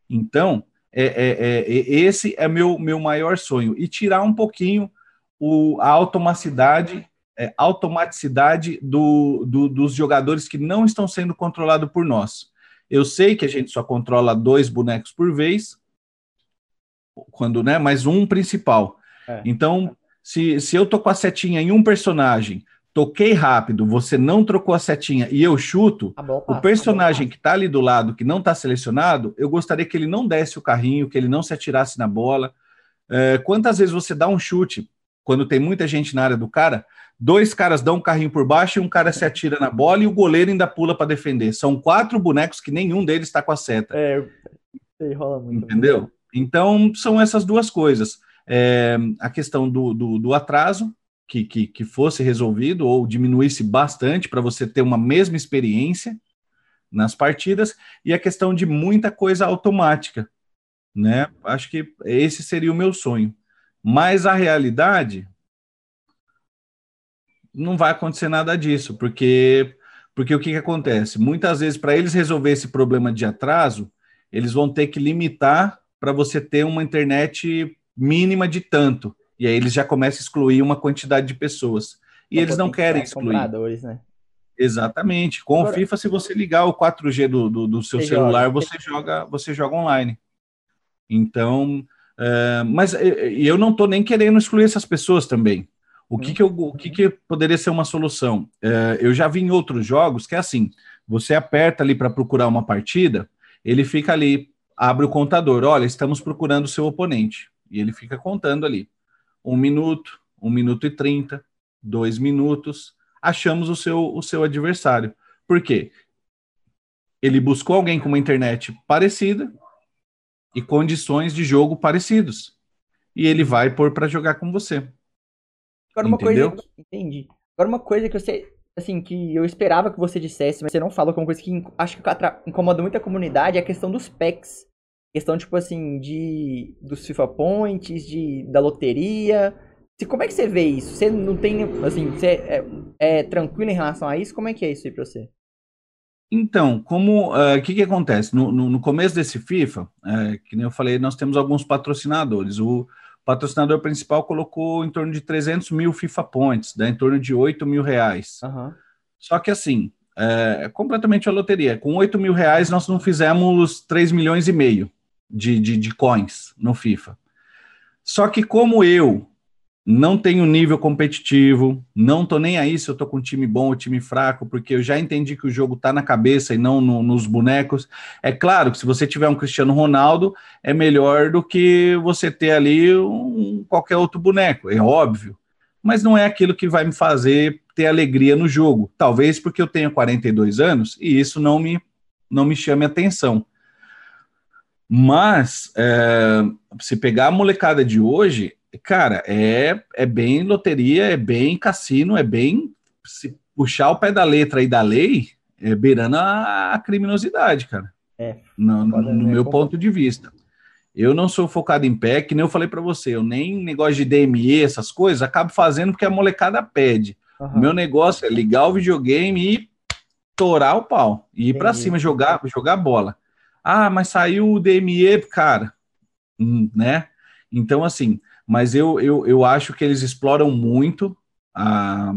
Então, é, é, é, esse é meu, meu maior sonho. E tirar um pouquinho o, a automaticidade, é, automaticidade do, do, dos jogadores que não estão sendo controlados por nós. Eu sei que a gente só controla dois bonecos por vez, quando, né? Mas um principal. É. Então, se, se eu tô com a setinha em um personagem, toquei rápido, você não trocou a setinha e eu chuto, tá o personagem tá que está ali do lado, que não está selecionado, eu gostaria que ele não desse o carrinho, que ele não se atirasse na bola. É, quantas vezes você dá um chute quando tem muita gente na área do cara? Dois caras dão um carrinho por baixo e um cara se atira na bola e o goleiro ainda pula para defender. São quatro bonecos que nenhum deles está com a seta. É, rola muito. Entendeu? Então, são essas duas coisas. É, a questão do, do, do atraso, que, que, que, fosse resolvido ou diminuísse bastante para você ter uma mesma experiência nas partidas, e a questão de muita coisa automática. Né? Acho que esse seria o meu sonho. Mas a realidade não vai acontecer nada disso, porque porque o que, que acontece? Muitas vezes, para eles resolver esse problema de atraso, eles vão ter que limitar para você ter uma internet mínima de tanto. E aí eles já começam a excluir uma quantidade de pessoas. E eles não querem excluir. Né? Exatamente. Com Agora, o FIFA, se você ligar o 4G do, do, do seu celular, joga. você joga, você joga online. Então, uh, mas eu não estou nem querendo excluir essas pessoas também. O que, que, eu, o que, que poderia ser uma solução? Uh, eu já vi em outros jogos que é assim: você aperta ali para procurar uma partida, ele fica ali abre o contador. Olha, estamos procurando o seu oponente. E ele fica contando ali. Um minuto, um minuto e trinta, dois minutos. Achamos o seu, o seu adversário. Por quê? Ele buscou alguém com uma internet parecida e condições de jogo parecidos. E ele vai pôr para jogar com você. Agora uma Entendeu? coisa. Entendi. Agora uma coisa que você. Assim, que eu esperava que você dissesse, mas você não falou, que é uma coisa que acho que incomoda muito a comunidade, é a questão dos packs. Questão, tipo assim, de dos FIFA Points, de, da loteria. Como é que você vê isso? Você não tem, assim, você é, é tranquilo em relação a isso? Como é que é isso aí pra você? Então, como o uh, que, que acontece? No, no, no, começo desse FIFA, uh, que nem eu falei, nós temos alguns patrocinadores. O patrocinador principal colocou em torno de 300 mil FIFA Points, dá em torno de 8 mil reais. Uhum. Só que assim, é, é completamente a loteria. Com 8 mil reais, nós não fizemos 3 milhões e meio de, de, de coins no FIFA. Só que como eu não tenho nível competitivo, não tô nem aí se eu tô com um time bom ou time fraco, porque eu já entendi que o jogo tá na cabeça e não no, nos bonecos. É claro que se você tiver um Cristiano Ronaldo, é melhor do que você ter ali um, qualquer outro boneco, é óbvio. Mas não é aquilo que vai me fazer ter alegria no jogo. Talvez porque eu tenho 42 anos e isso não me, não me chame atenção. Mas, é, se pegar a molecada de hoje, cara, é, é bem loteria, é bem cassino, é bem. Se puxar o pé da letra aí da lei, é beirando a, a criminosidade, cara. É. No, no, no meu ponto de vista. Eu não sou focado em pé, que nem eu falei para você, eu nem negócio de DME, essas coisas, acabo fazendo porque a molecada pede. Uhum. Meu negócio é ligar o videogame e torar o pau, e ir para cima jogar, jogar bola. Ah, mas saiu o DME, cara, hum, né? Então, assim, mas eu, eu, eu acho que eles exploram muito a,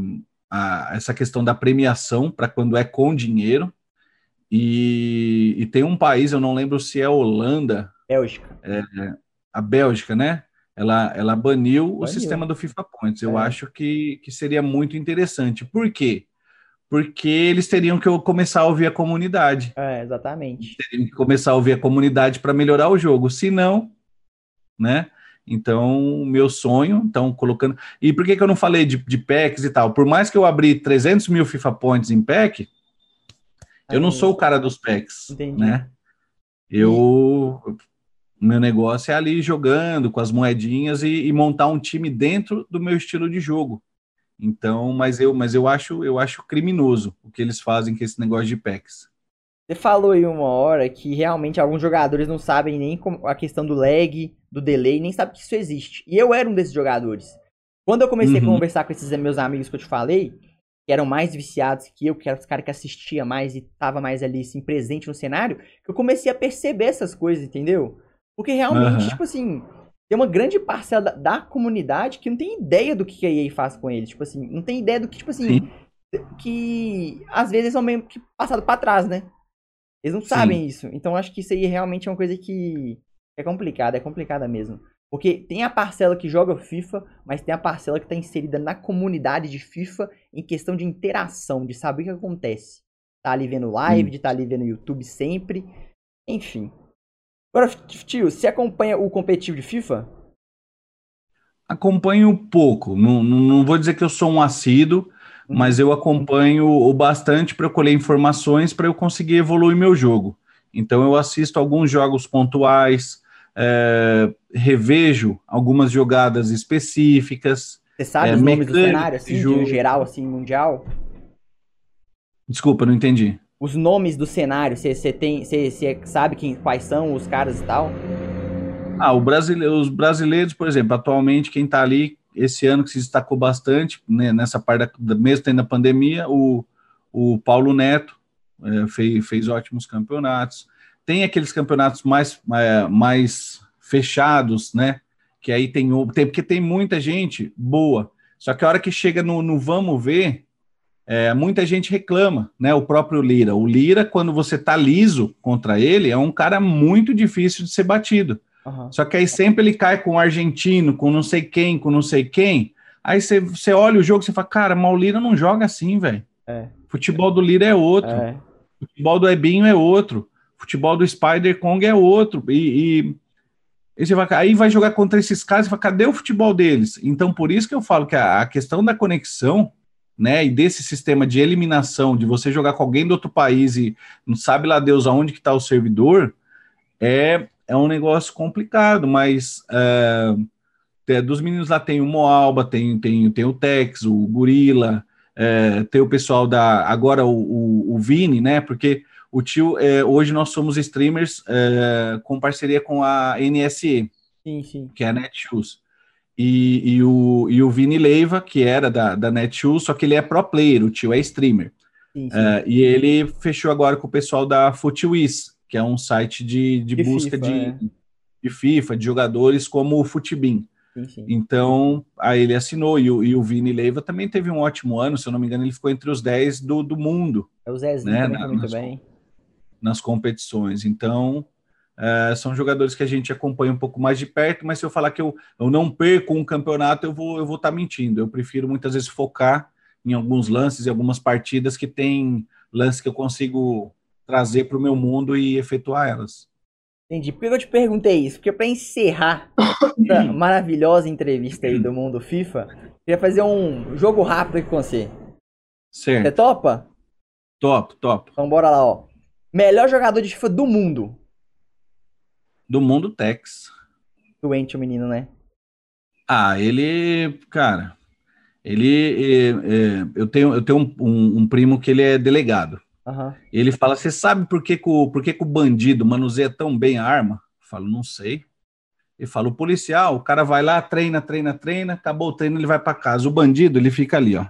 a essa questão da premiação para quando é com dinheiro. E, e, tem um país, eu não lembro se é Holanda. Bélgica. É, a Bélgica, né? Ela, ela baniu, baniu. o sistema do FIFA Points. Eu é. acho que, que seria muito interessante. Por quê? porque eles teriam que começar a ouvir a comunidade. É, exatamente. Teriam que começar a ouvir a comunidade para melhorar o jogo. Se não, né? Então, meu sonho, então, colocando. E por que, que eu não falei de, de packs e tal? Por mais que eu abri 300 mil FIFA Points em pack, eu não sou o cara dos packs, Entendi. né? Eu. Meu negócio é ali jogando com as moedinhas e, e montar um time dentro do meu estilo de jogo. Então, mas eu, mas eu acho, eu acho criminoso o que eles fazem com esse negócio de packs. Você falou aí uma hora que realmente alguns jogadores não sabem nem a questão do lag, do delay, nem sabem que isso existe. E eu era um desses jogadores. Quando eu comecei uhum. a conversar com esses meus amigos que eu te falei, que eram mais viciados que eu, que eram os caras que assistia mais e tava mais ali, assim, presente no cenário, que eu comecei a perceber essas coisas, entendeu? Porque realmente, uhum. tipo assim, tem uma grande parcela da, da, comunidade que não tem ideia do que a EA faz com eles. Tipo assim, não tem ideia do que, tipo assim, Sim. que às vezes são meio que passado para trás, né? Eles não Sim. sabem isso. Então acho que isso aí realmente é uma coisa que é complicada, é complicada mesmo. Porque tem a parcela que joga FIFA, mas tem a parcela que está inserida na comunidade de FIFA em questão de interação, de saber o que acontece. Tá ali vendo live, hum. de estar tá ali vendo YouTube sempre. Enfim. Agora, tio, você acompanha o competitivo de FIFA? Acompanho pouco. Não, não, não vou dizer que eu sou um assíduo. Mas eu acompanho o bastante para colher informações para eu conseguir evoluir meu jogo. Então eu assisto alguns jogos pontuais, é, revejo algumas jogadas específicas. Você sabe é, os nomes do cenário, assim, de geral, assim, mundial? Desculpa, não entendi os nomes do cenário? Você tem, você sabe quem, quais são os caras e tal? Ah, os brasileiros, por exemplo, atualmente quem está ali esse ano que se destacou bastante né, nessa parte da, mesmo tendo a pandemia, o, o Paulo Neto é, fez, fez ótimos campeonatos. Tem aqueles campeonatos mais, é, mais fechados, né? Que aí tem, tem porque tem muita gente boa. Só que a hora que chega no, no vamos ver, é, muita gente reclama, né? O próprio Lira. O Lira, quando você tá liso contra ele, é um cara muito difícil de ser batido. Uhum. Só que aí sempre ele cai com o argentino, com não sei quem, com não sei quem. Aí você, você olha o jogo e fala, cara, mas o Lira não joga assim, velho. É. Futebol do Lira é outro. É. Futebol do Ebinho é outro. Futebol do Spider Kong é outro. E, e, e você vai, aí vai jogar contra esses caras e fala, cadê o futebol deles? Então, por isso que eu falo que a, a questão da conexão né, e desse sistema de eliminação, de você jogar com alguém do outro país e não sabe lá Deus aonde que está o servidor, é, é um negócio complicado, mas é, dos meninos lá tem o Moalba, tem, tem, tem o Tex, o Gorila, é, tem o pessoal da, agora o, o, o Vini, né, porque o tio, é, hoje nós somos streamers é, com parceria com a NSE, sim, sim. que é a Netshoes e, e, o, e o Vini Leiva, que era da, da Netshoes, só que ele é pro player, o tio é streamer. Sim, sim. Uh, e ele fechou agora com o pessoal da FootWiz, que é um site de, de, de busca FIFA, de, é. de FIFA, de jogadores como o Futibin. Então, aí ele assinou, e o, e o Vini Leiva também teve um ótimo ano, se eu não me engano, ele ficou entre os 10 do, do mundo. É o Zezinho né, também na, muito nas, bem. Nas competições. Então, Uh, são jogadores que a gente acompanha um pouco mais de perto, mas se eu falar que eu, eu não perco um campeonato, eu vou eu vou estar tá mentindo. Eu prefiro muitas vezes focar em alguns lances e algumas partidas que tem lances que eu consigo trazer para o meu mundo e efetuar elas. Entendi. Por que eu te perguntei isso? Porque para encerrar essa maravilhosa entrevista aí do mundo FIFA, eu queria fazer um jogo rápido aqui com você. Certo. Você topa? Top, top. Então bora lá, ó. Melhor jogador de FIFA do mundo do mundo Tex. Doente o menino, né? Ah, ele, cara, ele, é, é, eu tenho, eu tenho um, um, um, primo que ele é delegado. Uhum. Ele fala, você sabe por que, que, o, por que, que o bandido manuseia tão bem a arma? Eu falo, não sei. Ele fala, o policial, o cara vai lá, treina, treina, treina, acabou o treino, ele vai para casa. O bandido, ele fica ali, ó.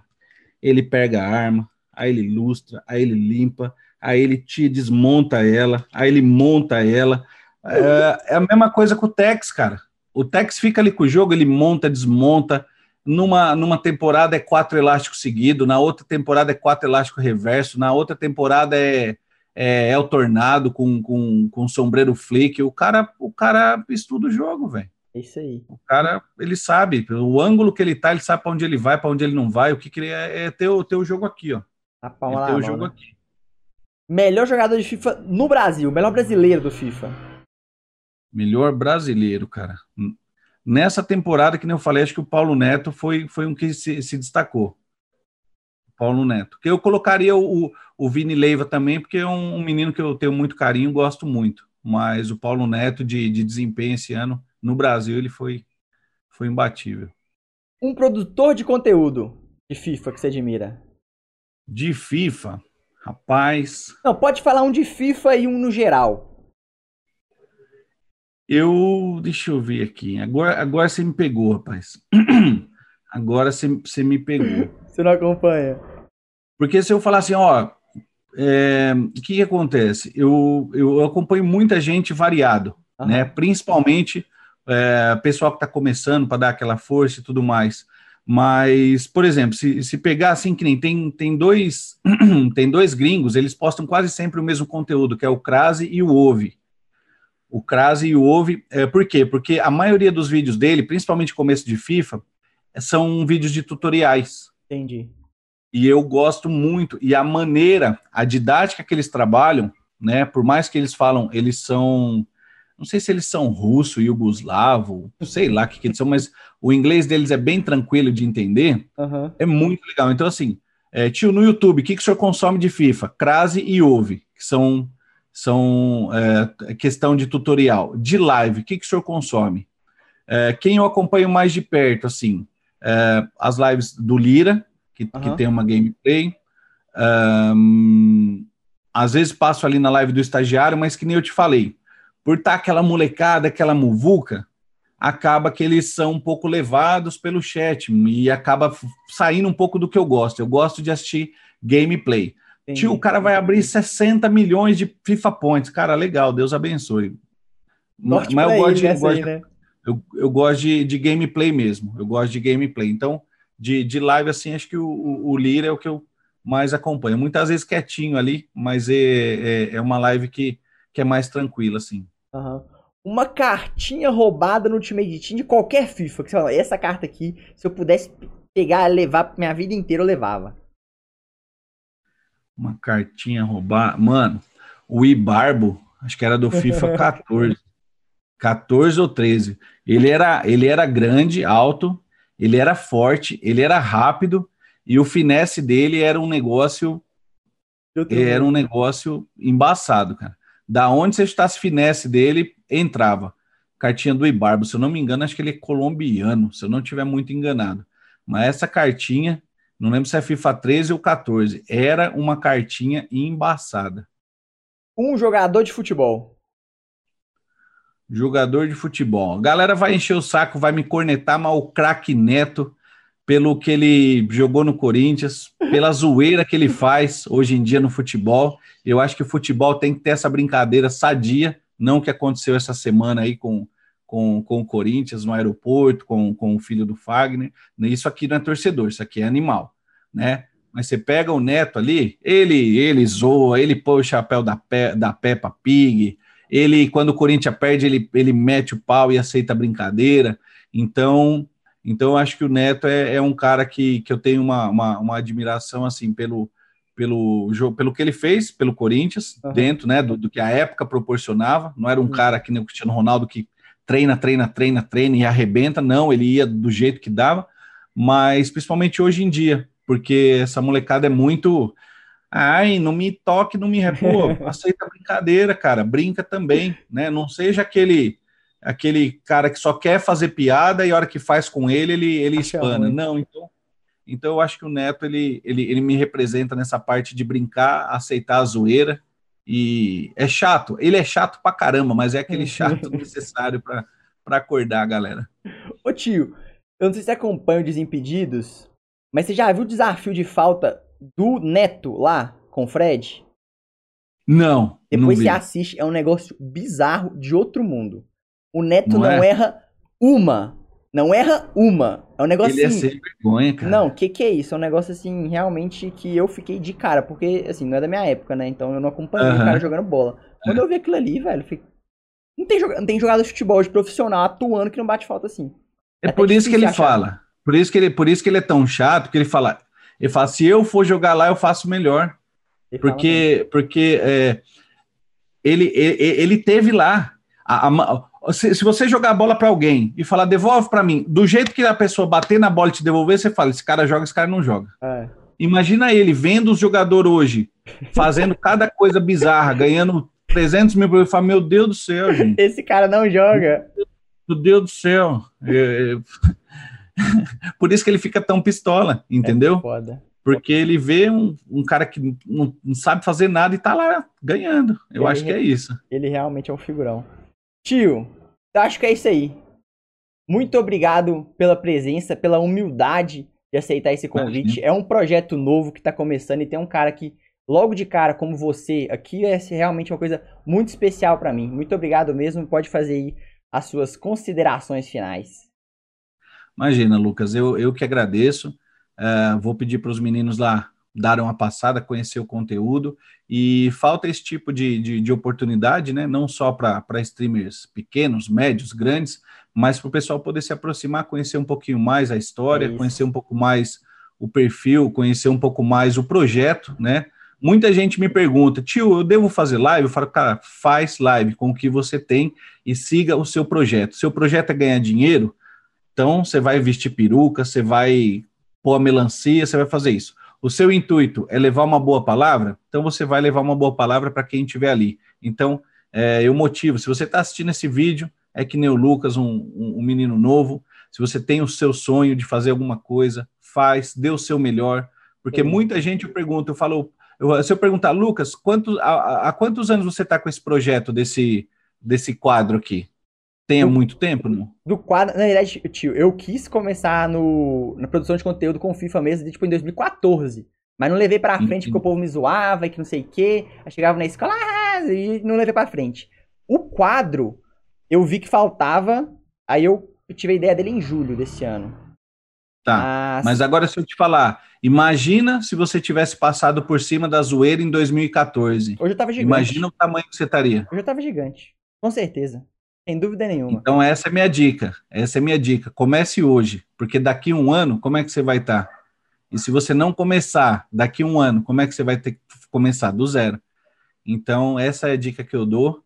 Ele pega a arma, aí ele ilustra, aí ele limpa, aí ele te desmonta ela, aí ele monta ela, é, é, a mesma coisa com o Tex, cara. O Tex fica ali com o jogo, ele monta, desmonta. Numa, numa temporada é quatro elásticos seguidos, na outra temporada é quatro elásticos reverso, na outra temporada é, é, é o tornado com, com, com sombreiro flick. O cara, o cara estuda o jogo, velho. É isso aí. O cara, ele sabe, o ângulo que ele tá, ele sabe para onde ele vai, para onde ele não vai, o que, que ele é, é ter, o, ter o jogo aqui, ó. A palma ele tem o jogo né? aqui. Melhor jogador de FIFA no Brasil, melhor brasileiro do FIFA. Melhor brasileiro, cara. Nessa temporada, que nem eu falei, acho que o Paulo Neto foi, foi um que se, se destacou. Paulo Neto. Que eu colocaria o, o Vini Leiva também, porque é um, um, menino que eu tenho muito carinho, gosto muito. Mas o Paulo Neto, de, de desempenho esse ano, no Brasil, ele foi, foi imbatível. Um produtor de conteúdo de FIFA que você admira? De FIFA, rapaz. Não, pode falar um de FIFA e um no geral. Eu. Deixa eu ver aqui. Agora, agora você me pegou, rapaz. Agora você, você me pegou. Você não acompanha. Porque se eu falar assim, ó, é, o que, que, acontece? Eu, eu acompanho muita gente variado, uhum. né? Principalmente é, pessoal que está começando para dar aquela força e tudo mais. Mas, por exemplo, se, se pegar assim, que nem tem, tem dois tem dois gringos, eles postam quase sempre o mesmo conteúdo, que é o Crase e o Ove. O Crase e o Ove, é, por quê? Porque a maioria dos vídeos dele, principalmente começo de FIFA, são vídeos de tutoriais. Entendi. E eu gosto muito. E a maneira, a didática que eles trabalham, né? Por mais que eles falam, eles são. Não sei se eles são russo, iugoslavo, não sei lá o que, que eles são, mas o inglês deles é bem tranquilo de entender. Uhum. É muito legal. Então, assim, é, tio, no YouTube, o que, que o senhor consome de FIFA? Crase e Ouve, que são, são é, questão de tutorial. De live, o que, que o senhor consome? É, quem eu acompanho mais de perto, assim, é, as lives do Lira, que, uhum. que tem uma gameplay. Um, às vezes passo ali na live do estagiário, mas que nem eu te falei, por estar tá aquela molecada, aquela muvuca, acaba que eles são um pouco levados pelo chat e acaba saindo um pouco do que eu gosto. Eu gosto de assistir gameplay. Entendi. Tio, o cara vai abrir 60 milhões de FIFA Points. Cara, legal, Deus abençoe. Norte mas eu gosto, de, eu, gosto, né? eu, eu gosto de, de gameplay mesmo. Eu gosto de gameplay. Então, de, de live, assim, acho que o, o, o Lira é o que eu mais acompanho. Muitas vezes quietinho ali, mas é, é, é uma live que, que é mais tranquila, assim. Uhum. Uma cartinha roubada no Ultimate Team de qualquer FIFA. Que você fala, essa carta aqui, se eu pudesse pegar e levar minha vida inteira, eu levava. Uma cartinha roubada. Mano, o Ibarbo, acho que era do FIFA 14. 14 ou 13. Ele era, ele era grande, alto, ele era forte, ele era rápido e o finesse dele era um negócio era um negócio embaçado, cara. Da onde você esse finesse dele, entrava. Cartinha do Ibarbo, se eu não me engano, acho que ele é colombiano, se eu não estiver muito enganado. Mas essa cartinha, não lembro se é FIFA 13 ou 14, era uma cartinha embaçada. Um jogador de futebol. Jogador de futebol. A galera vai encher o saco, vai me cornetar, mas o craque Neto, pelo que ele jogou no Corinthians, pela zoeira que ele faz hoje em dia no futebol, eu acho que o futebol tem que ter essa brincadeira sadia, não o que aconteceu essa semana aí com, com, com o Corinthians no aeroporto, com, com o filho do Fagner. Isso aqui não é torcedor, isso aqui é animal, né? Mas você pega o Neto ali, ele ele zoa, ele põe o chapéu da, Pe, da Peppa Pig, ele, quando o Corinthians perde, ele, ele mete o pau e aceita a brincadeira. Então, então eu acho que o Neto é, é um cara que, que eu tenho uma, uma, uma, admiração assim pelo, pelo jogo, pelo que ele fez pelo Corinthians, uhum. dentro né, do, do, que a época proporcionava. Não era um uhum. cara que nem o Cristiano Ronaldo que treina, treina, treina, treina e arrebenta. Não, ele ia do jeito que dava, mas principalmente hoje em dia, porque essa molecada é muito Ai, não me toque, não me repô, aceita a brincadeira, cara, brinca também, né? Não seja aquele aquele cara que só quer fazer piada e a hora que faz com ele, ele, ele espana. Não, então, então eu acho que o Neto, ele, ele, ele me representa nessa parte de brincar, aceitar a zoeira, e é chato, ele é chato pra caramba, mas é aquele chato necessário para acordar a galera. Ô tio, eu não sei se você acompanha o Desimpedidos, mas você já viu o desafio de falta do Neto lá com o Fred? Não. Depois não você assiste, é um negócio bizarro de outro mundo. O Neto não, não é? erra uma. Não erra uma. É um negócio Ele é assim. é sem vergonha, cara. Não, o que, que é isso? É um negócio assim, realmente que eu fiquei de cara, porque assim, não é da minha época, né? Então eu não acompanhei uh -huh. o cara jogando bola. Quando -huh. eu vi aquilo ali, velho, fiquei... não, tem, não tem jogador de futebol de profissional atuando que não bate falta assim. É, é por isso que ele achar. fala. Por isso que ele, por isso que ele é tão chato, que ele fala: Ele fala: se eu for jogar lá, eu faço melhor. Ele porque porque é, ele, ele, ele teve lá. A, a, se, se, você jogar a bola para alguém e falar, devolve para mim, do jeito que a pessoa bater na bola e te devolver, você fala: esse cara joga, esse cara não joga. É. Imagina ele vendo os jogadores hoje fazendo cada coisa bizarra, ganhando 300 mil por fala, meu Deus do céu, gente. Esse cara não joga. Meu Deus do céu. É, é... Por isso que ele fica tão pistola, entendeu? É foda. Porque ele vê um, um cara que não, não, sabe fazer nada e tá lá ganhando. Eu ele, acho que é isso. Ele realmente é um figurão. Tio, acho que é isso aí. Muito obrigado pela presença, pela humildade de aceitar esse convite. Imagina. É um projeto novo que tá começando e tem um cara que logo de cara, como você, aqui é realmente uma coisa muito especial para mim. Muito obrigado mesmo. Pode fazer aí as suas considerações finais. Imagina, Lucas, eu, eu que agradeço. Uh, vou pedir para os meninos lá darem uma passada, conhecer o conteúdo. E falta esse tipo de, de, de oportunidade, né? Não só para streamers pequenos, médios, grandes, mas para o pessoal poder se aproximar, conhecer um pouquinho mais a história, Isso. conhecer um pouco mais o perfil, conhecer um pouco mais o projeto, né? Muita gente me pergunta, tio, eu devo fazer live? Eu falo, cara, faz live com o que você tem e siga o seu projeto. Seu projeto é ganhar dinheiro, então você vai vestir peruca, você vai pôr a melancia, você vai fazer isso. O seu intuito é levar uma boa palavra, então você vai levar uma boa palavra para quem estiver ali. Então, é, eu motivo. Se você está assistindo esse vídeo, é que nem o Lucas, um, um, um menino novo. Se você tem o seu sonho de fazer alguma coisa, faz, dê o seu melhor. Porque Sim. muita gente eu pergunto, eu falo, eu, se eu perguntar, Lucas, quantos, há, há quantos anos você está com esse projeto desse, desse quadro aqui? Tem há muito tempo, não? Do quadro, na verdade, tio, eu quis começar no, na produção de conteúdo com FIFA mesmo, tipo, em 2014. Mas não levei pra frente porque o povo me zoava e que não sei o quê. Aí chegava na escola ah, e não levei pra frente. O quadro, eu vi que faltava, aí eu tive a ideia dele em julho desse ano. Tá. Mas... mas agora se eu te falar, imagina se você tivesse passado por cima da zoeira em 2014. Hoje eu tava gigante. Imagina o tamanho que você estaria. Hoje eu tava gigante. Com certeza. Sem dúvida nenhuma. Então essa é minha dica. Essa é minha dica. Comece hoje, porque daqui um ano, como é que você vai estar? Tá? E se você não começar daqui um ano, como é que você vai ter que começar? Do zero. Então, essa é a dica que eu dou.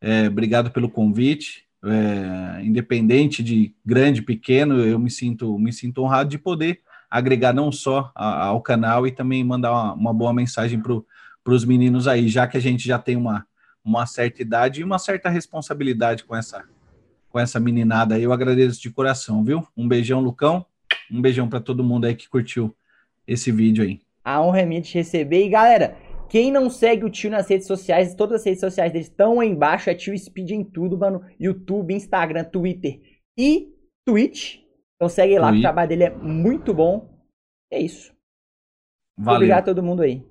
É, obrigado pelo convite é, independente de grande, pequeno, eu me sinto, me sinto honrado de poder agregar não só a, ao canal e também mandar uma, uma boa mensagem para os meninos aí, já que a gente já tem uma, uma certa idade e uma certa responsabilidade com essa, com essa meninada aí. Eu agradeço de coração, viu? Um beijão, Lucão. Um beijão para todo mundo aí que curtiu esse vídeo aí. A honra é minha de receber. E galera, quem não segue o tio nas redes sociais, todas as redes sociais dele estão aí embaixo. É tio Speed em tudo, mano. YouTube, Instagram, Twitter e Twitch. Então segue lá, Twitch. o trabalho dele é muito bom. É isso. Valeu. Obrigado a todo mundo aí.